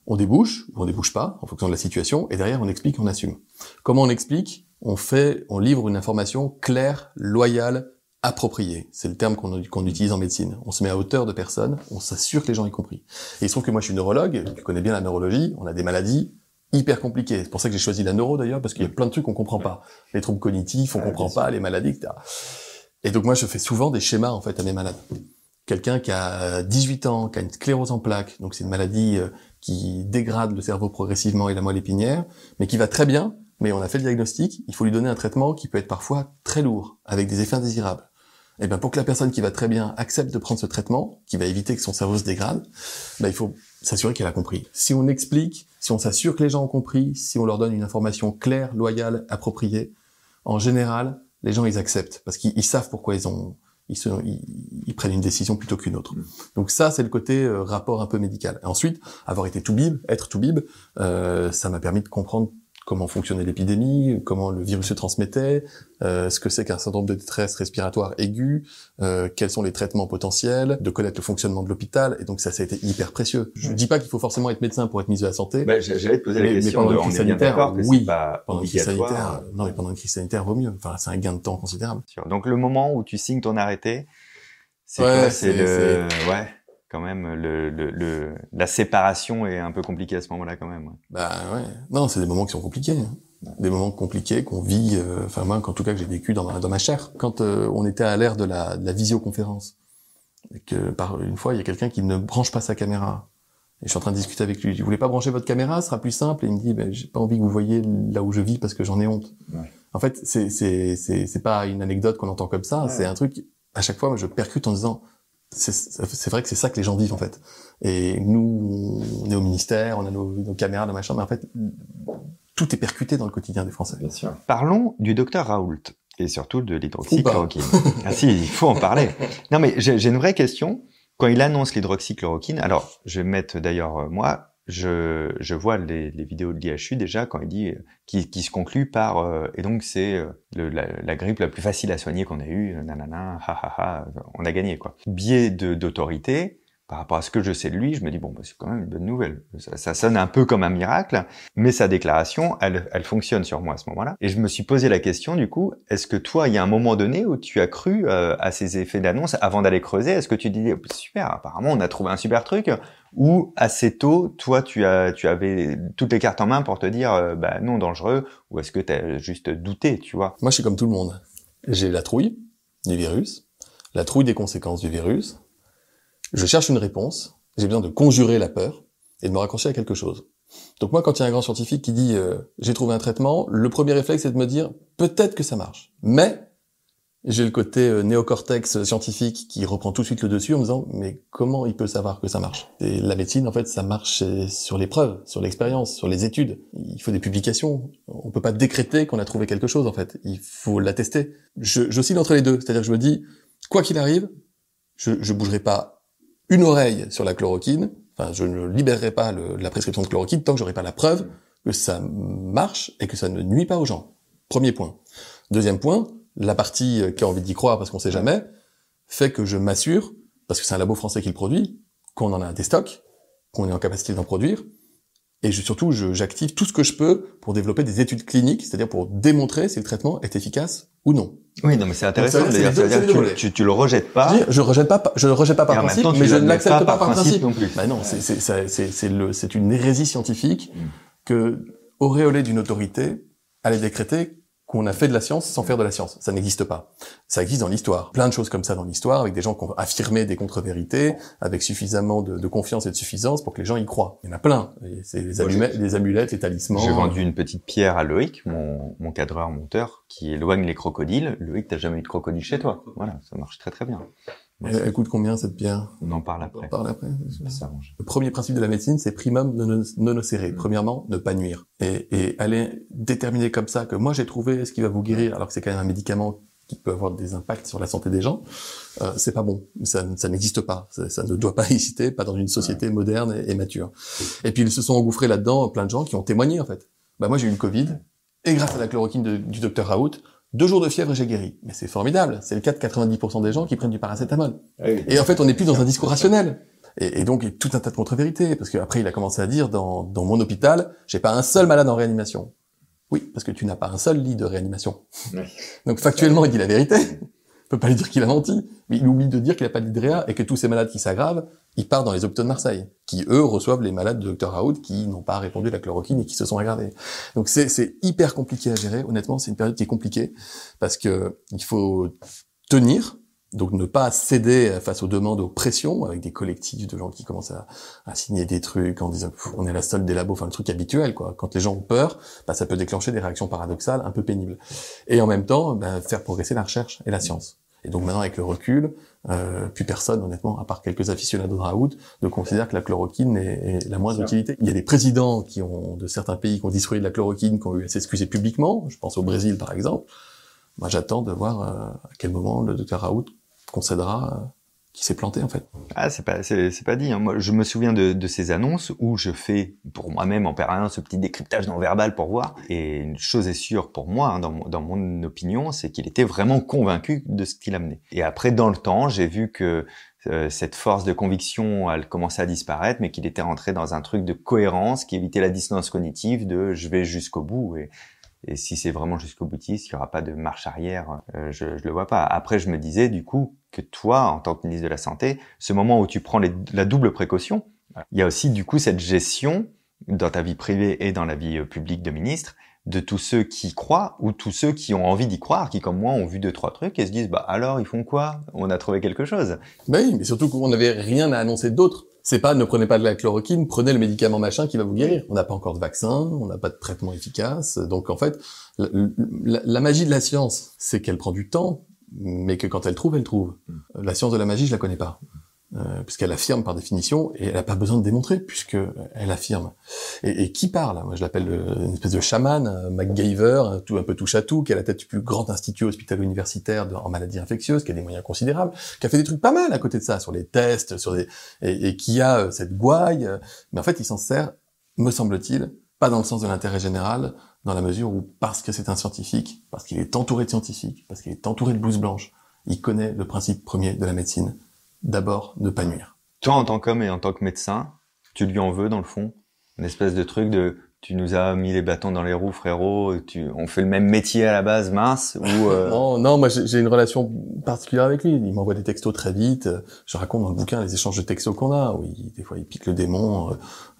on débouche ou on débouche pas en fonction de la situation, et derrière on explique, on assume. Comment on explique? On fait, on livre une information claire, loyale, appropriée. C'est le terme qu'on utilise en médecine. On se met à hauteur de personne, on s'assure que les gens y compris. Et il se trouve que moi je suis neurologue, tu connais bien la neurologie, on a des maladies hyper compliquées. C'est pour ça que j'ai choisi la neuro d'ailleurs, parce qu'il y a plein de trucs qu'on comprend pas. Les troubles cognitifs, on Ouais, comprend pas, les maladies, etc. Et donc moi je fais souvent des schémas en fait à mes malades. Quelqu'un qui a 18 ans, qui a une sclérose en plaques, donc c'est une maladie euh, qui dégrade le cerveau progressivement et la moelle épinière, mais qui va très bien, mais on a fait le diagnostic, il faut lui donner un traitement qui peut être parfois très lourd, avec des effets indésirables. Et bien pour que la personne qui va très bien accepte de prendre ce traitement, qui va éviter que son cerveau se dégrade, ben, il faut s'assurer qu'elle a compris. Si on explique, si on s'assure que les gens ont compris, si on leur donne une information claire, loyale, appropriée, en général, les gens ils acceptent parce qu'ils ils savent pourquoi ils ont ils, se, ils, ils prennent une décision plutôt qu'une autre. Mm. Donc ça, c'est le côté euh, rapport un peu médical. Et ensuite, avoir été tout bib, être tout bib, euh, ça m'a permis de comprendre comment fonctionnait l'épidémie, comment le virus se transmettait, euh, ce que c'est qu'un syndrome de détresse respiratoire aigu, euh, quels sont les traitements potentiels, de connaître le fonctionnement de l'hôpital. Et donc ça, ça a été hyper précieux. Je dis pas qu'il faut forcément être médecin pour être mis à la santé. Bah, J'allais te poser la Mais- mais question pendant de, une crise sanitaire, oui. pas pendant une crise sanitaire, euh, non mais pendant une crise sanitaire, vaut mieux. Enfin, c'est un gain de temps considérable. Donc le moment où tu signes ton arrêté, c'est Ouais, c'est- le, ouais, quand même le, le, le, la séparation est un peu compliquée à ce moment-là quand même. ouais. Bah ouais. Non, c'est des moments qui sont compliqués. hein. Des moments compliqués qu'on vit, euh, enfin moi, en tout cas, que j'ai vécu dans ma, dans ma chair. Quand euh, on était à l'ère de la, de la visioconférence, et que par une fois, il y a quelqu'un qui ne branche pas sa caméra. Et je suis en train de discuter avec lui. Je voulais pas brancher votre caméra, ce sera plus simple. Et il me dit, ben, j'ai pas envie que vous voyez là où je vis parce que j'en ai honte. Ouais. En fait, c'est c'est c'est pas une anecdote qu'on entend comme ça. C'est un truc. À chaque fois, moi, je percute en disant, c'est vrai que c'est ça que les gens vivent en fait. Et nous, on est au ministère, on a nos, nos caméras, nos machins, mais en fait, tout est percuté dans le quotidien des Français. Bien sûr. Parlons du docteur Raoult et surtout de l'hydroxychloroquine. ah si, il faut en parler. Non mais j'ai j'ai une vraie question. Quand il annonce l'hydroxychloroquine, alors je vais mettre d'ailleurs euh, moi, je, je vois les, les vidéos de l'IHU déjà quand il dit euh, qui, qui se conclut par euh, et donc c'est euh, la, la grippe la plus facile à soigner qu'on a eue, euh, nanana, ha ha ha, on a gagné quoi. Biais de d'autorité. Par rapport à ce que je sais de lui, je me dis bon, bah, c'est quand même une bonne nouvelle. Ça, ça sonne un peu comme un miracle, mais sa déclaration, elle, elle fonctionne sur moi à ce moment-là. Et je me suis posé la question, du coup, est-ce que toi, il y a un moment donné où tu as cru euh, à ces effets d'annonce avant d'aller creuser? Est-ce que tu dis super, apparemment, on a trouvé un super truc Ou assez tôt, toi, tu as, tu avais toutes les cartes en main pour te dire, euh, bah non, dangereux Ou est-ce que tu as juste douté, tu vois? Moi, je suis comme tout le monde. J'ai la trouille du virus, la trouille des conséquences du virus. Je cherche une réponse. J'ai besoin de conjurer la peur et de me raccrocher à quelque chose. Donc moi, quand il y a un grand scientifique qui dit euh, j'ai trouvé un traitement, le premier réflexe c'est de me dire peut-être que ça marche. Mais j'ai le côté euh, néocortex scientifique qui reprend tout de suite le dessus en me disant mais comment il peut savoir que ça marche? Et la médecine en fait ça marche euh, sur les preuves, sur l'expérience, sur les études. Il faut des publications. On peut pas décréter qu'on a trouvé quelque chose en fait. Il faut l'attester. Je j'oscille entre les deux, c'est-à-dire que je me dis quoi qu'il arrive, je je bougerai pas une oreille sur la chloroquine. Enfin, je ne libérerai pas la prescription de chloroquine tant que j'aurai pas la preuve que ça marche et que ça ne nuit pas aux gens. Premier point. Deuxième point, la partie qui a envie d'y croire parce qu'on sait jamais, fait que je m'assure, parce que c'est un labo français qui le produit, qu'on en a des stocks, qu'on est en capacité d'en produire, et je, surtout, j'active tout ce que je peux pour développer des études cliniques, c'est-à-dire pour démontrer si le traitement est efficace ou non. Oui, non, mais c'est intéressant. C'est-à-dire tu, tu, le rejettes pas. Je, je rejette pas, je le rejette pas par principe, mais je ne l'accepte pas, par principe. non plus. Bah non, c'est une hérésie scientifique mm. que auréolé d'une autorité allait décréter qu'on a fait de la science sans faire de la science. Ça n'existe pas. Ça existe dans l'histoire. Plein de choses comme ça dans l'histoire, avec des gens qui ont affirmé des contre-vérités, avec suffisamment de, confiance et de suffisance pour que les gens y croient. Il y en a plein. C'est les, amulettes, les amulettes, les talismans. J'ai vendu une petite pierre à Loïc, mon, mon cadreur monteur, qui éloigne les crocodiles. Loïc, t'as jamais eu de crocodile chez toi. Voilà, ça marche très très bien. Elle, coûte combien cette pierre On en parle après. On parle après. Le premier principe de la médecine, c'est primum non nocere. Mm. Premièrement, ne pas nuire. Et, et aller déterminer comme ça que moi j'ai trouvé ce qui va vous guérir, alors que c'est quand même un médicament qui peut avoir des impacts sur la santé des gens, euh, c'est pas bon. Ça, ça n'existe pas. Ça, ne doit pas exister, pas dans une société moderne et, mature. Et puis ils se sont engouffrés là-dedans, plein de gens qui ont témoigné en fait. Bah moi j'ai eu le Covid et grâce à la chloroquine du docteur Raoult, deux jours de fièvre et j'ai guéri. Mais c'est formidable. C'est le cas de 90% des gens qui prennent du paracétamol. Ah et en fait, on n'est plus dans un discours rationnel. Et, et, donc, il y a tout un tas de contre-vérités. Parce qu'après, il a commencé à dire, dans, dans mon hôpital, j'ai pas un seul malade en réanimation. Oui, parce que tu n'as pas un seul lit de réanimation. Donc, factuellement, il dit la vérité peut pas lui dire qu'il a menti, mais il oublie de dire qu'il a pas d'hydréa et que tous ces malades qui s'aggravent, ils partent dans les hôpitaux de Marseille, qui eux reçoivent les malades de Dr Raoult qui n'ont pas répondu à la chloroquine et qui se sont aggravés. Donc c'est hyper compliqué à gérer. Honnêtement, c'est une période qui est compliquée parce que il faut tenir, donc ne pas céder face aux demandes, aux pressions, avec des collectifs de gens qui commencent à, à signer des trucs en disant on est la seule des labos, enfin le truc habituel quoi. Quand les gens ont peur, bah, ça peut déclencher des réactions paradoxales un peu pénibles. Et en même temps, bah, faire progresser la recherche et la science. Et donc maintenant, avec le recul, euh, plus personne, honnêtement, à part quelques aficionados de Raoult, ne considère que la chloroquine est, la moindre utilité. Il y a des présidents qui ont, de certains pays, qui ont discuté de la chloroquine, qui ont eu à s'excuser publiquement. Je pense au Brésil, par exemple. Moi, j'attends de voir euh, à quel moment le docteur Raoult concédera euh, qui s'est planté en fait. Ah c'est pas c'est pas dit. Hein. Moi je me souviens de, de, ces annonces où je fais pour moi-même en permanence ce petit décryptage non verbal pour voir. Et une chose est sûre pour moi hein, dans, mon, dans mon opinion, c'est qu'il était vraiment convaincu de ce qu'il amenait. Et après dans le temps, j'ai vu que euh, cette force de conviction, elle commençait à disparaître, mais qu'il était rentré dans un truc de cohérence qui évitait la dissonance cognitive de je vais jusqu'au bout. Et, et si c'est vraiment jusqu'au boutiste, il n'y aura pas de marche arrière. Euh, je, je le vois pas. Après, je me disais du coup que toi, en tant que ministre de la santé, ce moment où tu prends la double précaution, il y a aussi du coup cette gestion dans ta vie privée et dans la vie euh, publique de ministre de tous ceux qui croient ou tous ceux qui ont envie d'y croire, qui comme moi ont vu deux trois trucs et se disent bah alors ils font quoi? On a trouvé quelque chose. Bah oui, mais surtout qu'on n'avait rien à annoncer d'autre. C'est pas ne prenez pas de la chloroquine, prenez le médicament machin qui va vous guérir. On n'a pas encore de vaccin, on n'a pas de traitement efficace. Donc en fait, la, magie de la science, c'est qu'elle prend du temps, mais que quand elle trouve, elle trouve. Mm. La science de la magie, je la connais pas. Euh, puisqu'elle affirme par définition et elle n'a pas besoin de démontrer puisque elle affirme. Et, et qui parle Moi, je l'appelle euh, une espèce de chaman, un MacGyver, tout un peu touche à tout, qui a la tête du plus grand institut hospitalo-universitaire en maladies infectieuses, qui a des moyens considérables, qui a fait des trucs pas mal à côté de ça sur les tests, sur des et, et qui a euh, cette gouaille. Mais en fait, il s'en sert, me semble-t-il, pas dans le sens de l'intérêt général, dans la mesure où parce que c'est un scientifique, parce qu'il est entouré de scientifiques, parce qu'il est entouré de blouses blanches, il connaît le principe premier de la médecine d'abord ne pas nuire. Toi, en tant qu'homme et en tant que médecin, tu lui en veux dans le fond une espèce de truc de tu nous as mis les bâtons dans les roues, frérot. Tu, on fait le même métier à la base, mince. Ou euh... non, non, moi j'ai une relation particulière avec lui. Il m'envoie des textos très vite. Je raconte dans le bouquin les échanges de textos qu'on a. Oui, des fois il pique le démon. Euh,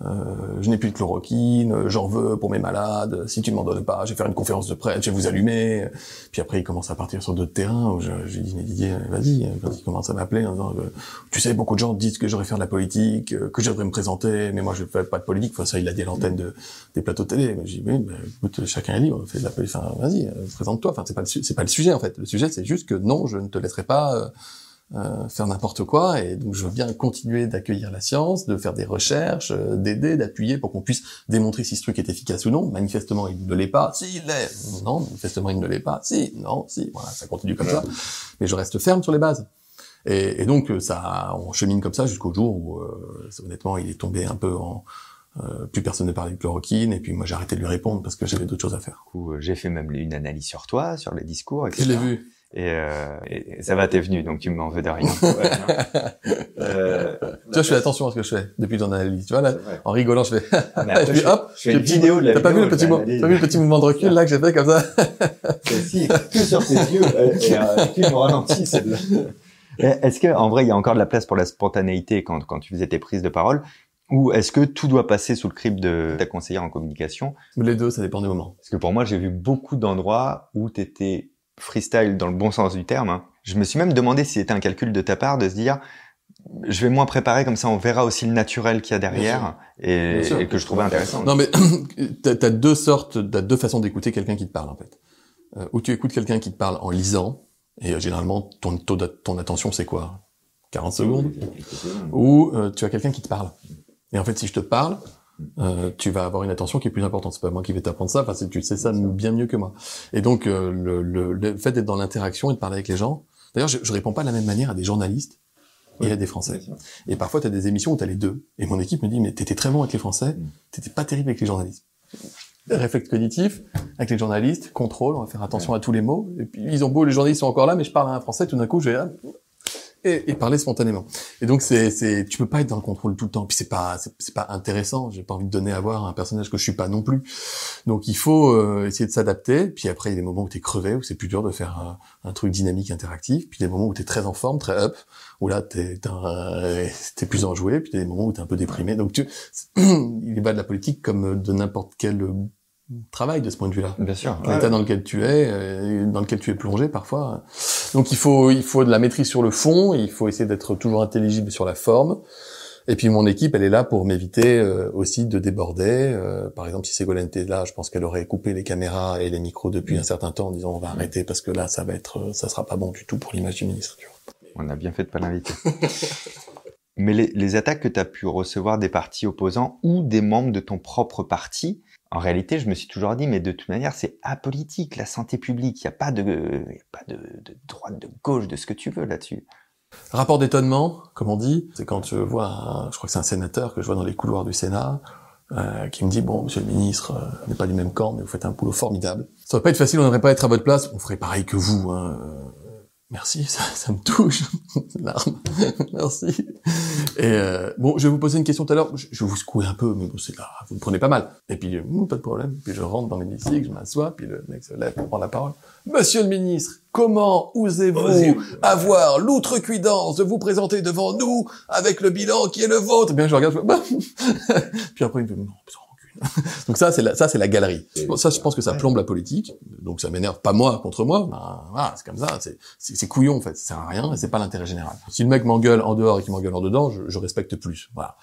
euh je n'ai plus de chloroquine. J'en veux pour mes malades. Si tu ne m'en donnes pas, je vais faire une conférence de presse. Je vais vous allumer. Puis après il commence à partir sur d'autres terrains. Où je, je dis mais Didier, vas-y. Quand il commence à m'appeler euh, tu sais, beaucoup de gens disent que j'aurais faire de la politique, que je devrais me présenter, mais moi je fais pas de politique. Enfin ça il a dit l'antenne de des plateaux télé. J'ai dit, oui, écoute, chacun est libre, fais de la, enfin, vas-y, euh, présente-toi. Enfin, c'est pas c'est pas le sujet en fait. Le sujet, c'est juste que non, je ne te laisserai pas euh, euh, faire n'importe quoi. Et donc, je veux bien continuer d'accueillir la science, de faire des recherches, d'aider, d'appuyer pour qu'on puisse démontrer si ce truc est efficace ou non. Manifestement, il ne l'est pas. Si, il l'est. Non, manifestement, il ne l'est pas. Si, non, si. Voilà, ça continue comme ça. Mais je reste ferme sur les bases. Et, et donc ça, on chemine comme ça jusqu'au jour où, euh, honnêtement, il est tombé un peu en euh, plus personne ne parlait de chloroquine et puis moi j'ai arrêté de lui répondre parce que j'avais d'autres choses à faire. Du coup, euh, j'ai fait même une analyse sur toi, sur les discours, etc. Je l'ai vu. Et, euh, et ça va, t'es venu, donc tu m'en veux de rien. Ouais. Euh, Tu vois, je fais attention à ce que je fais depuis ton analyse. Tu vois, là, en rigolant, je fais, après, je fais je- hop, je fais une petit- vidéo de la T'as pas vu le petit, t'as vu le petit mouvement de recul là que j'ai fait comme ça Celle-ci, que sur tes yeux, et, euh, tu me ralentis, celle-là. Et Est-ce que, en vrai, il y a encore de la place pour la spontanéité quand, quand tu faisais tes prises de parole, ou est-ce que tout doit passer sous le crible de ta conseillère en communication? Les deux, ça dépend des moments. Parce que pour moi, j'ai vu beaucoup d'endroits où tu étais freestyle dans le bon sens du terme. hein. Je me suis même demandé si c'était un calcul de ta part de se dire, je vais moins préparer comme ça, on verra aussi le naturel qu'il y a derrière, et, que je trouvais intéressant. Non, mais t'as as deux sortes, t'as deux façons d'écouter quelqu'un qui te parle en fait. Euh, où tu écoutes quelqu'un qui te parle en lisant, et euh, généralement ton taux ton attention c'est quoi? 40 secondes? Ou euh, tu as quelqu'un qui te parle. Et en fait, si je te parle, euh, tu vas avoir une attention qui est plus importante. C'est pas moi qui vais t'apprendre ça, parce que tu sais ça bien mieux que moi. Et donc euh, le, le, le fait d'être dans l'interaction et de parler avec les gens. D'ailleurs, je, je réponds pas de la même manière à des journalistes et à des Français. Et parfois, tu as des émissions où tu as les deux. Et mon équipe me dit, mais t'étais très bon avec les Français, Mm. t'étais pas terrible avec les journalistes. Réflexe cognitif, avec les journalistes, contrôle, on va faire attention à tous les mots. Et puis, ils ont beau, les journalistes sont encore là, mais je parle à un Français, tout d'un coup, je vais là, et, et parler spontanément. Et donc, c'est, c'est, tu peux pas être dans le contrôle tout le temps. Puis c'est pas, c'est, pas intéressant. J'ai pas envie de donner à voir un personnage que je suis pas non plus. Donc, il faut euh, essayer de s'adapter. Puis après, il y a des moments où t'es crevé, où c'est plus dur de faire un, truc dynamique, interactif. Puis des moments où t'es très en forme, très up, où là, t'es, t'es, t'es plus enjoué. Puis des moments où t'es un peu déprimé. Donc, tu, il est bas de la politique comme de n'importe quel euh, travail de ce point de vue-là Bien sûr. l'état dans lequel tu es, euh, dans lequel tu es plongé parfois. Donc il faut il faut de la maîtrise sur le fond, il faut essayer d'être toujours intelligible sur la forme. Et puis mon équipe, elle est là pour m'éviter euh, aussi de déborder. Euh, par exemple, si Ségolène était là, je pense qu'elle aurait coupé les caméras et les micros depuis un certain temps en disant on va arrêter parce que là ça va être euh, ça sera pas bon du tout pour l'image du ministre. Tu vois. On a bien fait de pas l'inviter. Mais les, les attaques que tu as pu recevoir des partis opposants ou des membres de ton propre parti, en réalité, je me suis toujours dit, mais de toute manière, c'est apolitique, la santé publique. Il n'y a pas de, droite, de gauche, de ce que tu veux là-dessus. Rapport d'étonnement, comme on dit, c'est quand je vois, je crois que c'est un sénateur que je vois dans les couloirs du Sénat, euh, qui me dit bon, Monsieur le ministre, euh, on n'est pas du même camp, mais vous faites un boulot formidable. Ça va pas être facile, on n'aimerait pas être à votre place, on ferait pareil que vous. Hein. Merci, ça, ça me touche, larme. Merci. Et euh, bon, je vais vous poser une question tout à l'heure. Je, vais vous secouer un peu, mais bon, c'est là, vous me prenez pas mal. Et puis, euh, pas de problème. Puis je rentre dans l'hémicycle, je m'assois, puis le mec se lève pour prendre la parole. Monsieur le ministre, comment osez-vous avoir l'outrecuidance de vous présenter devant nous avec le bilan qui est le vôtre? Eh Bien, je regarde, je puis après il me fait non. Donc ça, c'est la, ça, c'est la galerie. Ça, je pense que ça plombe la politique. Donc ça m'énerve pas moi contre moi. Ben, voilà, c'est comme ça. C'est, c'est, c'est couillon en fait. Ça sert à rien et c'est pas l'intérêt général. Si le mec m'engueule en dehors et qu'il m'engueule en dedans, je, je respecte plus. Voilà.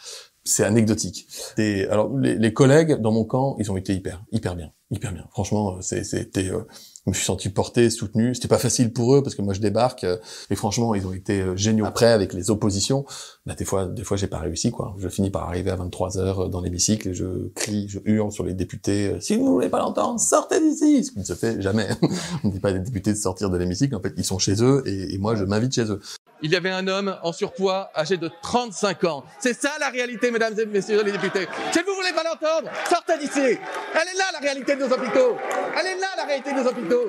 C'est anecdotique. Et alors les, les collègues dans mon camp, ils ont été hyper, hyper bien, hyper bien. Franchement, c'est, c'était, euh, je me suis senti porté, soutenu. C'était pas facile pour eux parce que moi je débarque. euh, et franchement, ils ont été euh, géniaux. Après, avec les oppositions, des fois, des fois, j'ai pas réussi, quoi. Je finis par arriver à 23 heures dans l'hémicycle et je crie, je hurle sur les députés. euh, si vous voulez pas l'entendre, sortez d'ici! Ce qui ne se fait jamais. On ne dit pas à des députés de sortir de l'hémicycle. En fait, ils sont chez eux et, et moi, je m'invite chez eux. Il y avait un homme en surpoids âgé de 35 ans. C'est ça la réalité, mesdames et messieurs les députés. Si vous voulez pas l'entendre, sortez d'ici. Elle est là la réalité de nos hôpitaux. Elle est là la réalité de nos hôpitaux.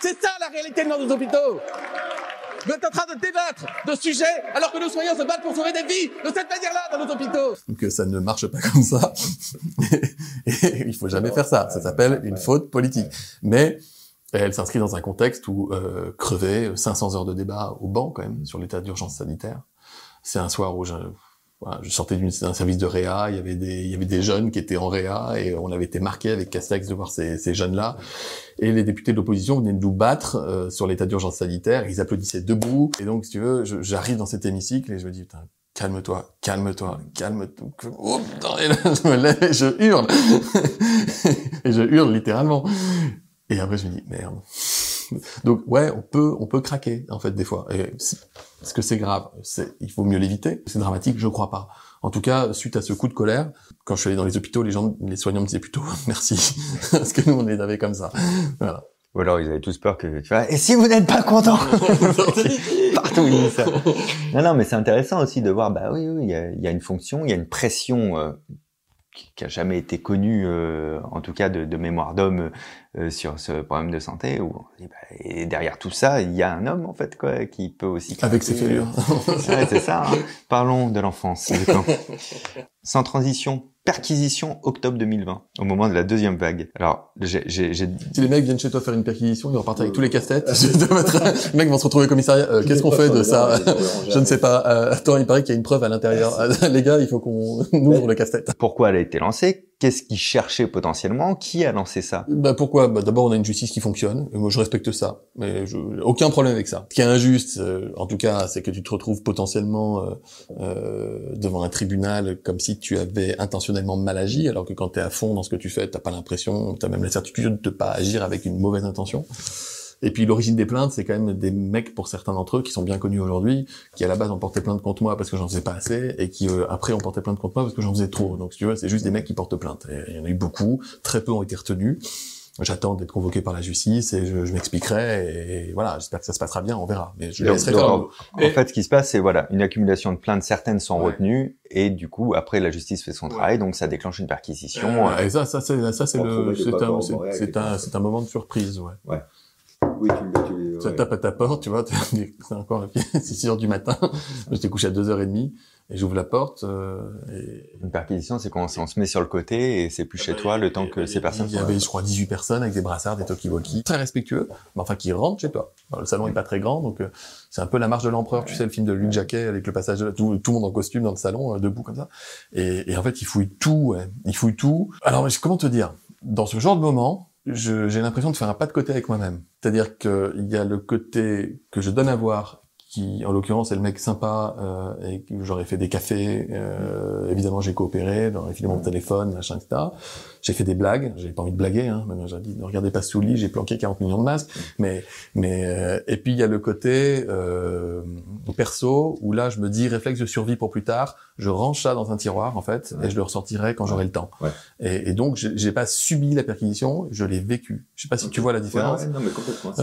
C'est ça la réalité de nos hôpitaux. Vous êtes en train de débattre de sujets alors que nos soignants se battent pour sauver des vies de cette manière-là dans nos hôpitaux. Euh, ça ne marche pas comme ça. et il faut jamais faire ça. Ça s'appelle une faute politique. Mais elle s'inscrit dans un contexte où euh, crever 500 heures de débat au banc quand même sur l'état d'urgence sanitaire. C'est un soir où je, voilà, je sortais d'un service de réa, il y avait des il y avait des jeunes qui étaient en réa et on avait été marqué avec Castex de voir ces, ces jeunes-là. Et les députés de l'opposition venaient de nous battre euh, sur l'état d'urgence sanitaire. Ils applaudissaient debout. Et donc, si tu veux, j'arrive dans cet hémicycle et je me dis, putain, calme-toi, calme-toi, calme-toi. Oh, je me lève et je hurle. et je hurle littéralement. Et après, je me dis, merde. Donc, ouais, on peut, on peut craquer, en fait, des fois. Est-ce que c'est grave C'est, il faut mieux l'éviter. C'est dramatique, je crois pas. En tout cas, suite à ce coup de colère, quand je suis allé dans les hôpitaux, les gens, les soignants me disaient plutôt merci, parce que nous, on les avait comme ça. Voilà. Ou alors ils avaient tous peur que tu vois, et si vous n'êtes pas content? Partout ils disent ça. Non, non, mais c'est intéressant aussi de voir, bah oui, oui, il y a, y a une fonction, il y a une pression euh, qui, qui a jamais été connue, euh, en tout cas de, de mémoire d'homme, euh, sur ce problème de santé. Où, bah, et derrière tout ça, il y a un homme, en fait, quoi, qui peut aussi... Avec ses fêlures. Ouais, c'est ça. hein. Parlons de l'enfance. Sans transition, perquisition octobre 2020, au moment de la deuxième vague. Alors, j'ai, j'ai, j'ai- Si les mecs viennent chez toi faire une perquisition, ils repartent avec tous les casse-têtes. les mecs vont se retrouver au commissariat. Euh, Qu'est-ce qu'on fait de ça Je ne sais pas. Euh, attends, il paraît qu'il y a une preuve à l'intérieur. Euh, les gars, il faut qu'on ouvre le casse-tête. pourquoi elle a été lancée? Qu'est-ce qu'ils cherchaient potentiellement Qui a lancé ça? Bah pourquoi? Bah, D'abord, on a une justice qui fonctionne. Moi, je respecte ça. Mais je... aucun problème avec ça. Ce qui est injuste, euh, en tout cas, c'est que tu te retrouves potentiellement euh, euh, devant un tribunal comme si tu avais intentionnellement mal agi, alors que quand tu es à fond dans ce que tu fais, t'as pas l'impression, t'as même la certitude de pas agir avec une mauvaise intention. Et puis l'origine des plaintes, c'est quand même des mecs pour certains d'entre eux qui sont bien connus aujourd'hui, qui à la base ont porté plainte contre moi parce que j'en faisais pas assez, et qui euh, après ont porté plainte contre moi parce que j'en faisais trop. Donc si tu veux, c'est juste des mecs qui portent plainte. Et il y en a eu beaucoup, très peu ont été retenus. J'attends d'être convoqué par la justice et je, je m'expliquerai et voilà, j'espère que ça se passera bien, on verra. Mais je Donc, laisserai donc, en, en fait, ce qui se passe, c'est voilà, une accumulation de plaintes, certaines sont Ouais. retenues, et du coup, après, la justice fait son travail, donc ça déclenche une perquisition. Ouais, et ça, ça c'est ça c'est le c'est un c'est- un un moment de surprise, ouais. Oui, tu, tu, Ça ouais. tape à ta porte, tu vois, t'es- c'est encore c'est 6 heures du matin. J'étais couché à 2h30 et j'ouvre la porte euh, et Une perquisition, c'est quand on, se met sur le côté et c'est plus chez toi le temps que ces personnes Il y avait, je crois, 18 personnes avec des brassards, des talkie-walkie, très respectueux, mais enfin qui rentrent chez toi. Alors, le salon est pas très grand, donc euh, c'est un peu la marche de l'empereur, tu sais, le film de Luc Jacquet avec le passage de tout, tout le monde en costume dans le salon, euh, debout comme ça. Et, et en fait, ils fouillent tout, ouais. ils fouillent tout. Alors, comment te dire? Dans ce genre de moment, j'ai l'impression de faire un pas de côté avec moi-même. C'est-à-dire qu'il y a le côté que je donne à voir qui, en l'occurrence, est le mec sympa, euh, et que j'aurais fait des cafés, euh, évidemment j'ai coopéré, j'aurais filé mon téléphone, machin, etc. J'ai fait des blagues, j'ai pas envie de blaguer, hein, maintenant j'ai dit ne regardez pas sous le lit, j'ai planqué 40 millions de masques, mais, mais, euh, et puis il y a le côté euh, perso, où là je me dis réflexe de survie pour plus tard, je range ça dans un tiroir en fait, et je le ressortirai quand j'aurai le temps. Ouais. Et, et donc j'ai pas subi la perquisition, je l'ai vécu. Je sais pas si tu vois la différence. Ouais, non, mais complètement.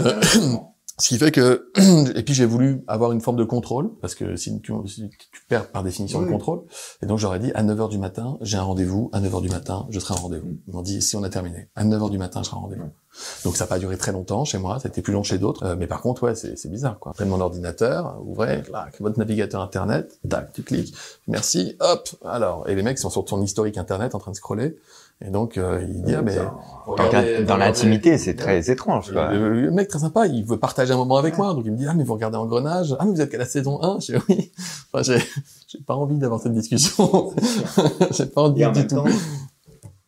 Ce qui fait que, et puis j'ai voulu avoir une forme de contrôle, parce que si tu, si tu perds par définition le contrôle, et donc j'aurais dit à 9h du matin, j'ai un rendez-vous, à 9h du matin, je serai en rendez-vous. Ils m'ont dit, si on a terminé, à 9h du matin, je serai en rendez-vous. Donc ça n'a pas duré très longtemps chez moi, ça a été plus long chez d'autres, euh, mais par contre, ouais, c'est c'est bizarre, quoi. Après mon ordinateur, ouvrez, clac, votre navigateur internet, tac, tu cliques, merci, hop, alors, et les mecs sont sur ton historique internet en train de scroller, et donc euh, il dit, ah, mais... Dans l'intimité, c'est très étrange. Quoi. Le, le mec très sympa, il veut partager un moment avec moi, donc il me dit ah mais vous regardez Engrenage, ah mais vous êtes qu'à la saison 1, je dis oui. Enfin, j'ai j'ai pas envie d'avoir cette discussion, j'ai pas envie Et en du même tout. temps,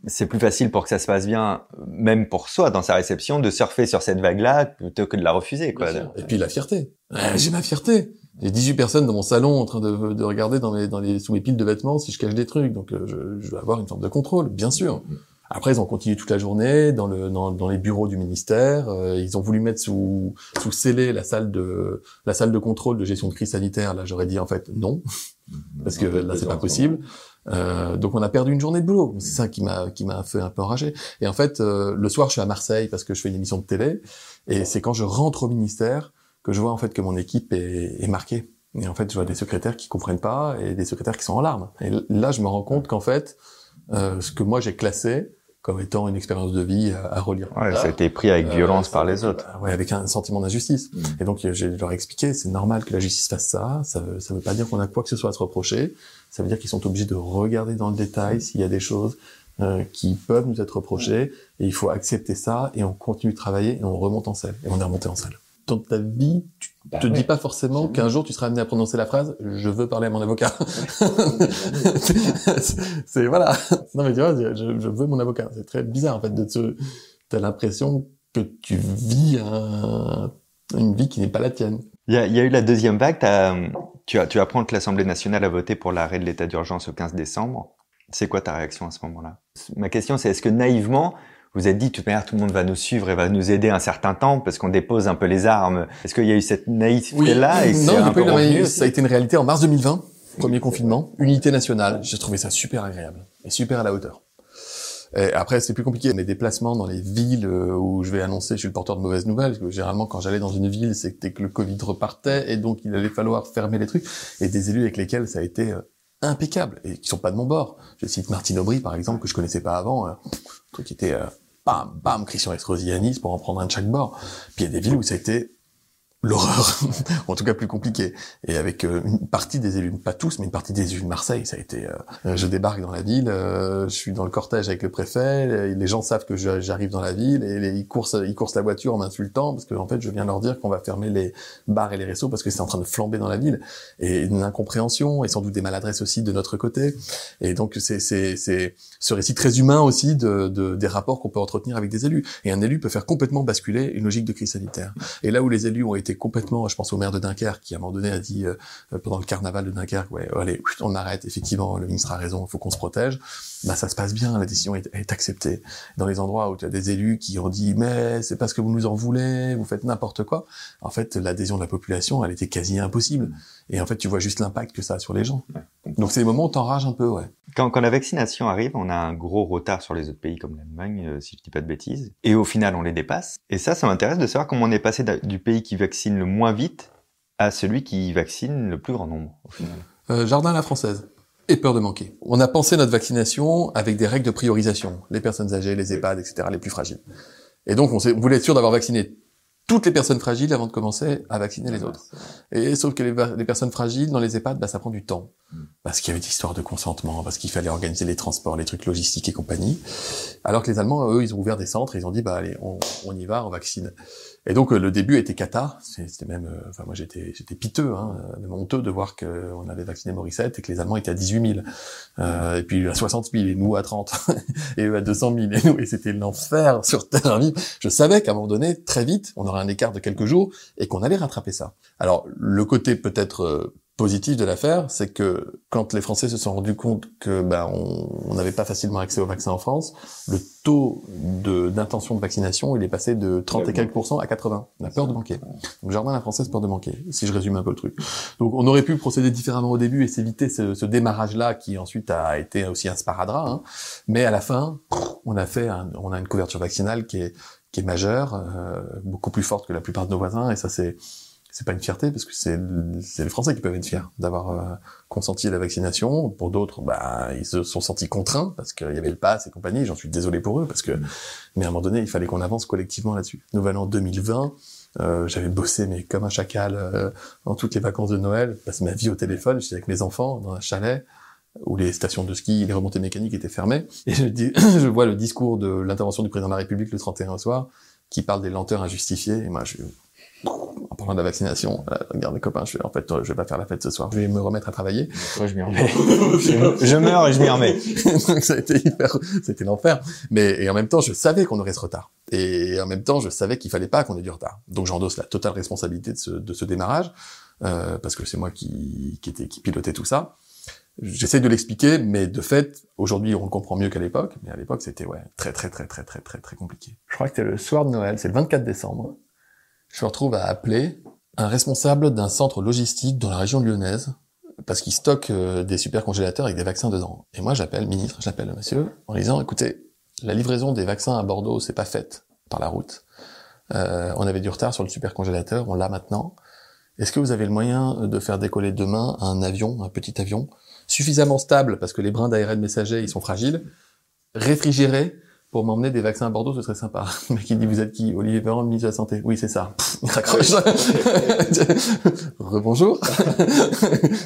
C'est plus facile pour que ça se passe bien, même pour soi dans sa réception, de surfer sur cette vague-là plutôt que de la refuser. Quoi. Et puis la fierté, j'ai ma fierté. J'ai 18 personnes dans mon salon en train de, de regarder dans les, dans les, sous mes piles de vêtements si je cache des trucs, donc euh, je, je veux avoir une forme de contrôle, bien sûr. Après, ils ont continué toute la journée dans, le, dans, dans les bureaux du ministère. Euh, ils ont voulu mettre sous, sous scellé la salle de la salle de contrôle de gestion de crise sanitaire. Là, j'aurais dit en fait non, parce que là, c'est pas possible. Euh, donc, on a perdu une journée de boulot. C'est ça qui m'a qui m'a fait un peu enragé. Et en fait, euh, le soir, je suis à Marseille parce que je fais une émission de télé. Et c'est quand je rentre au ministère que je vois en fait que mon équipe est, est marquée. Et en fait, je vois des secrétaires qui comprennent pas et des secrétaires qui sont en larmes. Et là, je me rends compte qu'en fait, euh, ce que moi j'ai classé comme étant une expérience de vie à, à relire. Ouais, ça a été pris avec violence Euh, par les autres. Ouais, avec un sentiment d'injustice. Mm. Et donc, je leur ai expliqué, c'est normal que la justice fasse ça. Ça veut, ça veut pas dire qu'on a quoi que ce soit à se reprocher. Ça veut dire qu'ils sont obligés de regarder dans le détail s'il y a des choses euh, qui peuvent nous être reprochées. Et il faut accepter ça et on continue de travailler et on remonte en selle. Et on est remonté en selle. Dans ta vie, tu Bah te ouais. dis pas forcément qu'un jour tu seras amené à prononcer la phrase « je veux parler à mon avocat ». C'est voilà. Non mais tu vois, je, je veux mon avocat. C'est très bizarre en fait de te. T'as l'impression que tu vis un- une vie qui n'est pas la tienne. Il y a, il y a eu la deuxième vague. tu, as, tu apprends que l'Assemblée nationale a voté pour l'arrêt de l'état d'urgence au 15 décembre. C'est quoi ta réaction à ce moment-là? Ma question, c'est est-ce que naïvement, vous êtes dit, de toute manière, tout le monde va nous suivre et va nous aider un certain temps parce qu'on dépose un peu les armes? Est-ce qu'il y a eu cette naïveté-là et que non, un peu eu ça a été une réalité en mars 2020, premier confinement, unité nationale. J'ai trouvé ça super agréable et super à la hauteur. Après, c'est plus compliqué. Mes déplacements dans les villes euh, où je vais annoncer, je suis le porteur de mauvaises nouvelles. Parce que généralement, quand j'allais dans une ville, c'était que le Covid repartait et donc il allait falloir fermer les trucs. Et des élus avec lesquels ça a été euh, impeccable et qui sont pas de mon bord. Je cite Martine Aubry, par exemple, que je connaissais pas avant. Euh, truc qui était euh, bam, bam, Christian Estrosi pour en prendre un de chaque bord. Puis il y a des villes où ça a été l'horreur, en tout cas plus compliqué. Et avec euh, une partie des élus, pas tous, mais une partie des élus de Marseille, ça a été. euh, je débarque dans la ville, euh, je suis dans le cortège avec le préfet, les- gens savent que j'arrive dans la ville et ils coursent, ils coursent la voiture en m'insultant parce que en fait je viens leur dire qu'on va fermer les bars et les restos parce que c'est en train de flamber dans la ville et une incompréhension et sans doute des maladresses aussi de notre côté. Et donc c'est c'est c'est ce récit très humain aussi de, de des rapports qu'on peut entretenir avec des élus. Et un élu peut faire complètement basculer une logique de crise sanitaire. Et là où les élus ont été complètement, je pense au maire de Dunkerque qui à un moment donné a dit euh, pendant le carnaval de Dunkerque, ouais, allez, on arrête. Effectivement, le ministre a raison, il faut qu'on se protège. Bah ça se passe bien, la décision est, est acceptée. Dans les endroits où tu as des élus qui ont dit mais c'est parce que vous nous en voulez, vous faites n'importe quoi. En fait, l'adhésion de la population, elle était quasi impossible. Et en fait, tu vois juste l'impact que ça a sur les gens. Donc c'est les moments où t'enrages un peu, ouais. Quand, quand la vaccination arrive, on a un gros retard sur les autres pays comme l'Allemagne, euh, si je dis pas de bêtises. Et au final, on les dépasse. Et ça, ça m'intéresse de savoir comment on est passé du pays qui vaccine le moins vite à celui qui vaccine le plus grand nombre, au final. Euh, jardin à la française. Et peur de manquer. On a pensé notre vaccination avec des règles de priorisation. Les personnes âgées, les EHPAD, etc., les plus fragiles. Et donc, on, on voulait être sûr d'avoir vacciné toutes les personnes fragiles avant de commencer à vacciner les autres. Et sauf que les, personnes fragiles dans les EHPAD, bah, ça prend du temps. Parce qu'il y avait des histoires de consentement, parce qu'il fallait organiser les transports, les trucs logistiques et compagnie. Alors que les Allemands, eux, ils ont ouvert des centres et ils ont dit, bah allez, on, on y va, on vaccine. Et donc euh, le début était cata. C'était même, euh, enfin moi j'étais, j'étais piteux, hein, euh, même honteux de voir qu'on avait vacciné Morissette et que les Allemands étaient à 18 000, euh, et puis à 60 000 et nous à 30, et eux à 200 000 et nous, et c'était l'enfer sur terre vive. Je savais qu'à un moment donné, très vite, on aurait un écart de quelques jours et qu'on allait rattraper ça. Alors le côté peut-être euh, positif de l'affaire, c'est que quand les Français se sont rendus compte que ben on n'avait pas facilement accès au vaccin en France, le taux de d'intention de vaccination il est passé de 30 et quelques pourcents à 80. On a peur de manquer. Donc jardin la française peur de manquer. Si je résume un peu le truc. Donc on aurait pu procéder différemment au début et s'éviter ce, ce démarrage-là qui ensuite a été aussi un sparadrap. Hein. Mais à la fin, on a fait, un- on a une couverture vaccinale qui est qui est majeure, euh, beaucoup plus forte que la plupart de nos voisins et ça c'est c'est pas une fierté parce que c'est c'est les Français qui peuvent être fiers d'avoir euh, consenti à la vaccination. Pour d'autres, bah ils se sont sentis contraints parce qu'il y avait le pass et compagnie. J'en suis désolé pour eux parce que mais à un moment donné, il fallait qu'on avance collectivement là-dessus. Nouvel an 2020, euh, j'avais bossé mais comme un chacal euh, dans toutes les vacances de Noël, je passe ma vie au téléphone, j'étais avec mes enfants dans un chalet où les stations de ski les remontées mécaniques étaient fermées. Et je, dis, je vois le discours de l'intervention du président de la République le 31 au soir, qui parle des lenteurs injustifiées. Et moi, je, en parlant de la vaccination, euh, regarde les copains, je fais, en fait, je vais pas faire la fête ce soir, je vais me remettre à travailler. Moi, je m'y remets. je, je meurs et je m'y remets. Donc ça a été hyper, c'était l'enfer. Mais et en même temps, je savais qu'on aurait ce retard. Et en même temps, je savais qu'il fallait pas qu'on ait du retard. Donc j'endosse la totale responsabilité de ce, de ce démarrage euh, parce que c'est moi qui, qui était qui pilotait tout ça. J'essaie de l'expliquer, mais de fait, aujourd'hui, on le comprend mieux qu'à l'époque. Mais à l'époque, c'était ouais très très très très très très très compliqué. Je crois que c'était le soir de Noël, c'est le 24 décembre. Je me retrouve à appeler un responsable d'un centre logistique dans la région lyonnaise parce qu'il stocke euh, des super congélateurs avec des vaccins dedans. Et moi, j'appelle le ministre, j'appelle le monsieur en disant, écoutez, la livraison des vaccins à Bordeaux, c'est pas faite par la route. Euh, on avait du retard sur le super congélateur, on l'a maintenant. Est-ce que vous avez le moyen de faire décoller demain un avion, un petit avion, suffisamment stable, parce que les brins d'ARN messager, ils sont fragiles, réfrigéré, pour m'emmener des vaccins à Bordeaux, ce serait sympa. Le mec, il dit, vous êtes qui? Olivier Véran, le ministre de la Santé. Oui, c'est ça. Raccroche. Rebonjour.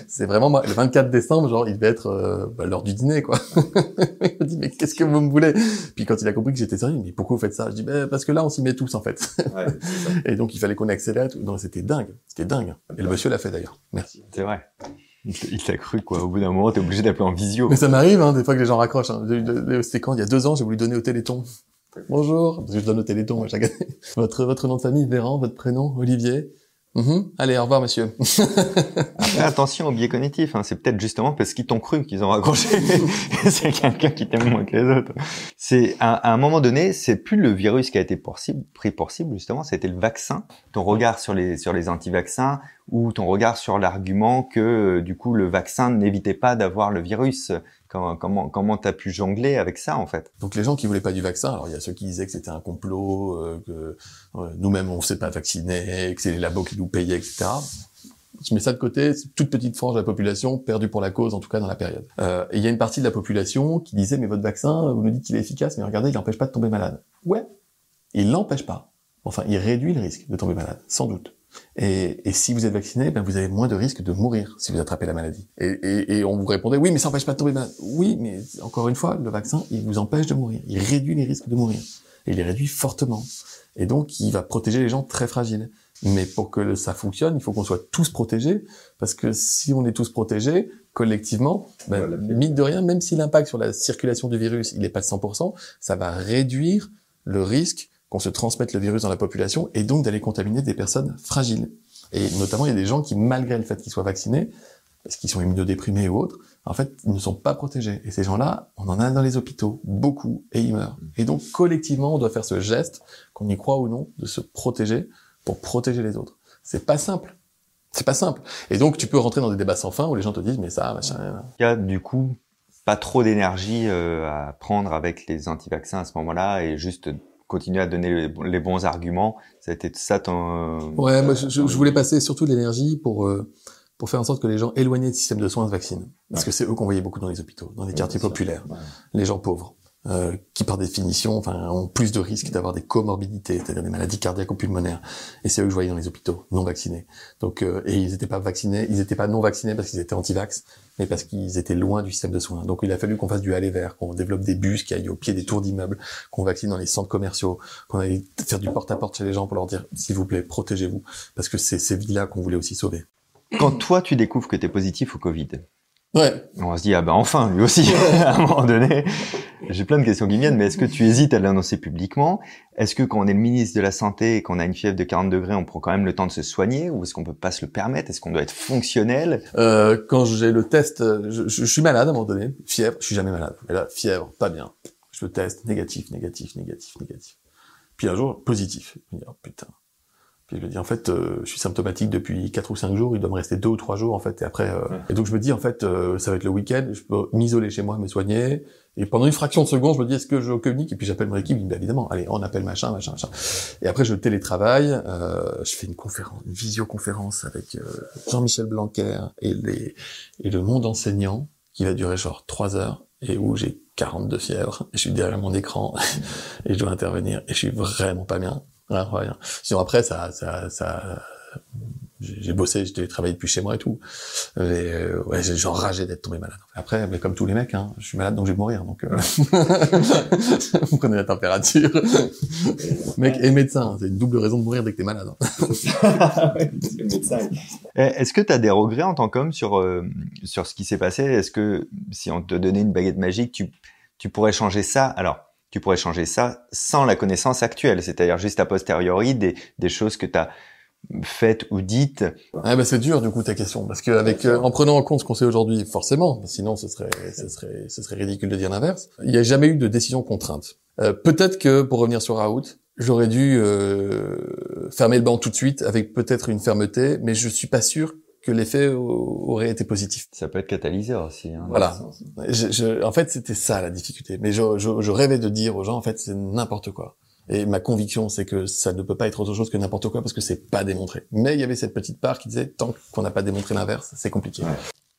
c'est vraiment moi. Le 24 décembre, genre, il devait être euh, bah, l'heure du dîner, quoi. il me dit, mais qu'est-ce que vous me voulez? Puis quand il a compris que j'étais sérieux, il me dit, pourquoi vous faites ça? Je dis, bah, parce que là, on s'y met tous, en fait. Ouais, Et donc, il fallait qu'on accélère. Tout. Non, c'était dingue. C'était dingue. Et le monsieur l'a fait, d'ailleurs. Merci. C'est vrai. Il t'a cru, quoi. Au bout d'un moment, t'es obligé d'appeler en visio. Mais ça m'arrive, hein, des fois que les gens raccrochent. Hein. C'était quand Il y a deux ans, j'ai voulu donner au Téléthon. Bonjour, parce que je donne au Téléthon chaque année. Votre, votre nom de famille, Véran, votre prénom, Olivier. Mhm. Allez, au revoir, monsieur. Attention au biais cognitif. Hein. C'est peut-être justement parce qu'ils t'ont cru qu'ils ont raccroché. c'est quelqu'un qui t'aime moins que les autres. C'est à, un moment donné, c'est plus le virus qui a été pour pris pour cible justement, c'était le vaccin. Ton regard sur les sur les anti-vaccins ou ton regard sur l'argument que euh, du coup le vaccin n'évitait pas d'avoir le virus. Comment comment comment t'as pu jongler avec ça en fait? Donc les gens qui voulaient pas du vaccin, alors il y a ceux qui disaient que c'était un complot, euh, que euh, nous-mêmes on ne s'est pas vacciné, que c'est les labos qui nous payaient, etc. Je mets ça de côté, toute petite frange de la population perdue pour la cause, en tout cas dans la période. Euh, il y a une partie de la population qui disait mais votre vaccin, vous nous dites qu'il est efficace, mais regardez, il n'empêche pas de tomber malade. Ouais, il l'empêche pas. Enfin, il réduit le risque de tomber malade, sans doute. Et, et si vous êtes vacciné, ben vous avez moins de risque de mourir si vous attrapez la maladie. Et, et, et on vous répondait, oui, mais ça n'empêche pas de tomber malade. Oui, mais encore une fois, le vaccin, il vous empêche de mourir. Il réduit les risques de mourir. Et il les réduit fortement. Et donc, il va protéger les gens très fragiles. Mais pour que ça fonctionne, il faut qu'on soit tous protégés, parce que si on est tous protégés, collectivement, ben, Voilà. mine de rien, même si l'impact sur la circulation du virus, il n'est pas de 100%, ça va réduire le risque qu'on se transmette le virus dans la population et donc d'aller contaminer des personnes fragiles. Et notamment, il y a des gens qui, malgré le fait qu'ils soient vaccinés, parce qu'ils sont immunodéprimés ou autres, en fait, ils ne sont pas protégés. Et ces gens-là, on en a dans les hôpitaux, beaucoup, et ils meurent. Et donc, collectivement, on doit faire ce geste, qu'on y croit ou non, de se protéger pour protéger les autres. C'est pas simple. C'est pas simple. Et donc, tu peux rentrer dans des débats sans fin où les gens te disent, mais ça, machin, Il y a du coup pas trop d'énergie euh, à prendre avec les anti-vaccins à ce moment-là et juste continuer à donner les, bons- les bons arguments. Ça a été ça ton... Ouais, moi, je, je- je voulais passer surtout de l'énergie pour euh, pour faire en sorte que les gens éloignés du système de soins se vaccinent. Parce que c'est eux qu'on voyait beaucoup dans les hôpitaux, dans les quartiers populaires, les gens pauvres, euh, qui par définition, enfin, ont plus de risques d'avoir des comorbidités, c'est-à-dire des maladies cardiaques ou pulmonaires. Et c'est eux que je voyais dans les hôpitaux, non vaccinés. Donc, euh, et ils n'étaient pas vaccinés, ils n'étaient pas non vaccinés parce qu'ils étaient anti-vax, mais parce qu'ils étaient loin du système de soins. Donc, il a fallu qu'on fasse du aller vers, qu'on développe des bus qui aillent au pied des tours d'immeubles, qu'on vaccine dans les centres commerciaux, qu'on aille faire du porte-à-porte chez les gens pour leur dire, s'il vous plaît, protégez-vous, parce que c'est ces vies-là qu'on voulait aussi sauver. Quand toi tu découvres que tu es positif au Covid, Ouais, on se dit ah ben enfin lui aussi à un moment donné. J'ai plein de questions qui viennent, mais est-ce que tu hésites à l'annoncer publiquement? Est-ce que quand on est le ministre de la santé et qu'on a une fièvre de 40 degrés, on prend quand même le temps de se soigner? Ou est-ce qu'on peut pas se le permettre? Est-ce qu'on doit être fonctionnel? Euh, quand j'ai le test, euh, je, je- je suis malade à un moment donné, fièvre, je suis jamais malade. Mais là, fièvre, pas bien. Je le teste, négatif, négatif, négatif, négatif. Puis un jour, positif. Je me dis, oh putain. Puis je me dis, en fait, euh, je suis symptomatique depuis 4 ou 5 jours, il doit me rester 2 ou 3 jours, en fait, et après... euh, Et donc je me dis, en fait, euh, ça va être le week-end, je peux m'isoler chez moi, me soigner, et pendant une fraction de seconde, je me dis, est-ce que je communique? Et puis j'appelle mon équipe, je dis, bah, évidemment, allez, on appelle machin, machin, machin. Et après, je télétravaille, euh, je fais une conférence, une visioconférence avec euh, Jean-Michel Blanquer et, les, et le monde enseignant, qui va durer genre 3 heures, et où j'ai 42 fièvres, et je suis derrière mon écran, et je dois intervenir, et je suis vraiment pas bien. Bien. Sinon après, ça, ça, ça, j'ai bossé, j'ai télétravaillé depuis chez moi et tout. Mais euh, ouais, j'ai j'enrageais d'être tombé malade. Après, mais comme tous les mecs, hein, je suis malade donc je vais mourir. Donc, euh... vous prenez la température. Mec et médecin, c'est une double raison de mourir dès que t'es malade. hein. Eh, Est-ce que tu as des regrets en tant qu'homme sur euh, sur ce qui s'est passé? Est-ce que si on te donnait une baguette magique, tu tu pourrais changer ça? Alors, tu pourrais changer ça sans la connaissance actuelle, c'est-à-dire juste a posteriori des des choses que tu as faites ou dites. Ouais, bah c'est dur du coup ta question parce que avec euh, en prenant en compte ce qu'on sait aujourd'hui, forcément, sinon ce serait ce serait ce serait ridicule de dire l'inverse. Il n'y a jamais eu de décision contrainte. Euh, Peut-être que pour revenir sur Raoult, j'aurais dû euh, fermer le banc tout de suite avec peut-être une fermeté, mais je suis pas sûr que l'effet au- aurait été positif. Ça peut être catalyseur aussi. Hein. Voilà. Je, je- en fait, c'était ça la difficulté. Mais je, je, je rêvais de dire aux gens, en fait, c'est n'importe quoi. Et ma conviction, c'est que ça ne peut pas être autre chose que n'importe quoi parce que c'est pas démontré. Mais il y avait cette petite part qui disait, tant qu'on n'a pas démontré l'inverse, c'est compliqué. Ouais.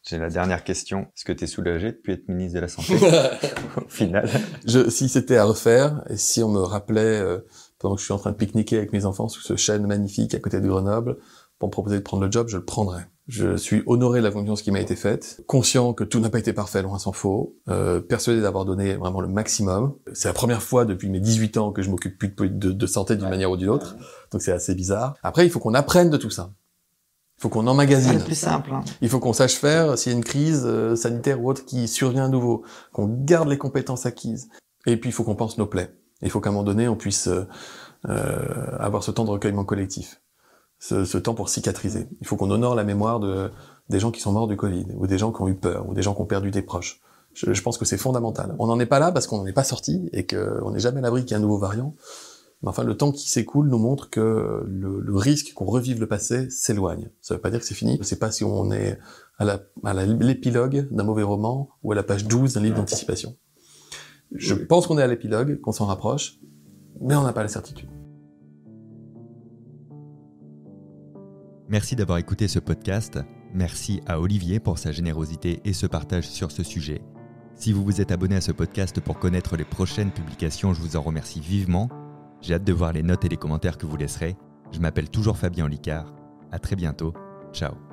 J'ai la dernière question. Est-ce que tu es soulagé de plus être ministre de la Santé? Au final je, si c'était à refaire, et si on me rappelait, euh, pendant que je suis en train de pique-niquer avec mes enfants sous ce chêne magnifique à côté de Grenoble, pour me proposer de prendre le job, je le prendrais. Je suis honoré de la confiance qui m'a été faite, conscient que tout n'a pas été parfait, loin s'en faut, euh, persuadé d'avoir donné vraiment le maximum. C'est la première fois depuis mes 18 ans que je m'occupe plus de, de- de santé d'une manière ou d'une autre, donc c'est assez bizarre. Après, il faut qu'on apprenne de tout ça. Il faut qu'on emmagasine. plus simple. Hein. Il faut qu'on sache faire s'il y a une crise euh, sanitaire ou autre qui survient à nouveau, qu'on garde les compétences acquises. Et puis il faut qu'on pense nos plaies. Il faut qu'à un moment donné, on puisse euh, euh, avoir ce temps de recueillement collectif, ce, ce temps pour cicatriser. Il faut qu'on honore la mémoire de, des gens qui sont morts du Covid, ou des gens qui ont eu peur, ou des gens qui ont perdu des proches. Je, je pense que c'est fondamental. On n'en est pas là parce qu'on n'en est pas sorti et qu'on n'est jamais à l'abri qu'il y ait un nouveau variant. Mais enfin, le temps qui s'écoule nous montre que le, le risque qu'on revive le passé s'éloigne. Ça veut pas dire que c'est fini. Je sais pas si on est à la- à la- l'épilogue d'un mauvais roman ou à la page 12 d'un livre d'anticipation. Je pense qu'on est à l'épilogue, qu'on s'en rapproche, mais on n'a pas la certitude. Merci d'avoir écouté ce podcast. Merci à Olivier pour sa générosité et ce partage sur ce sujet. Si vous vous êtes abonné à ce podcast pour connaître les prochaines publications, je vous en remercie vivement. J'ai hâte de voir les notes et les commentaires que vous laisserez. Je m'appelle toujours Fabien Olicard. À très bientôt. Ciao.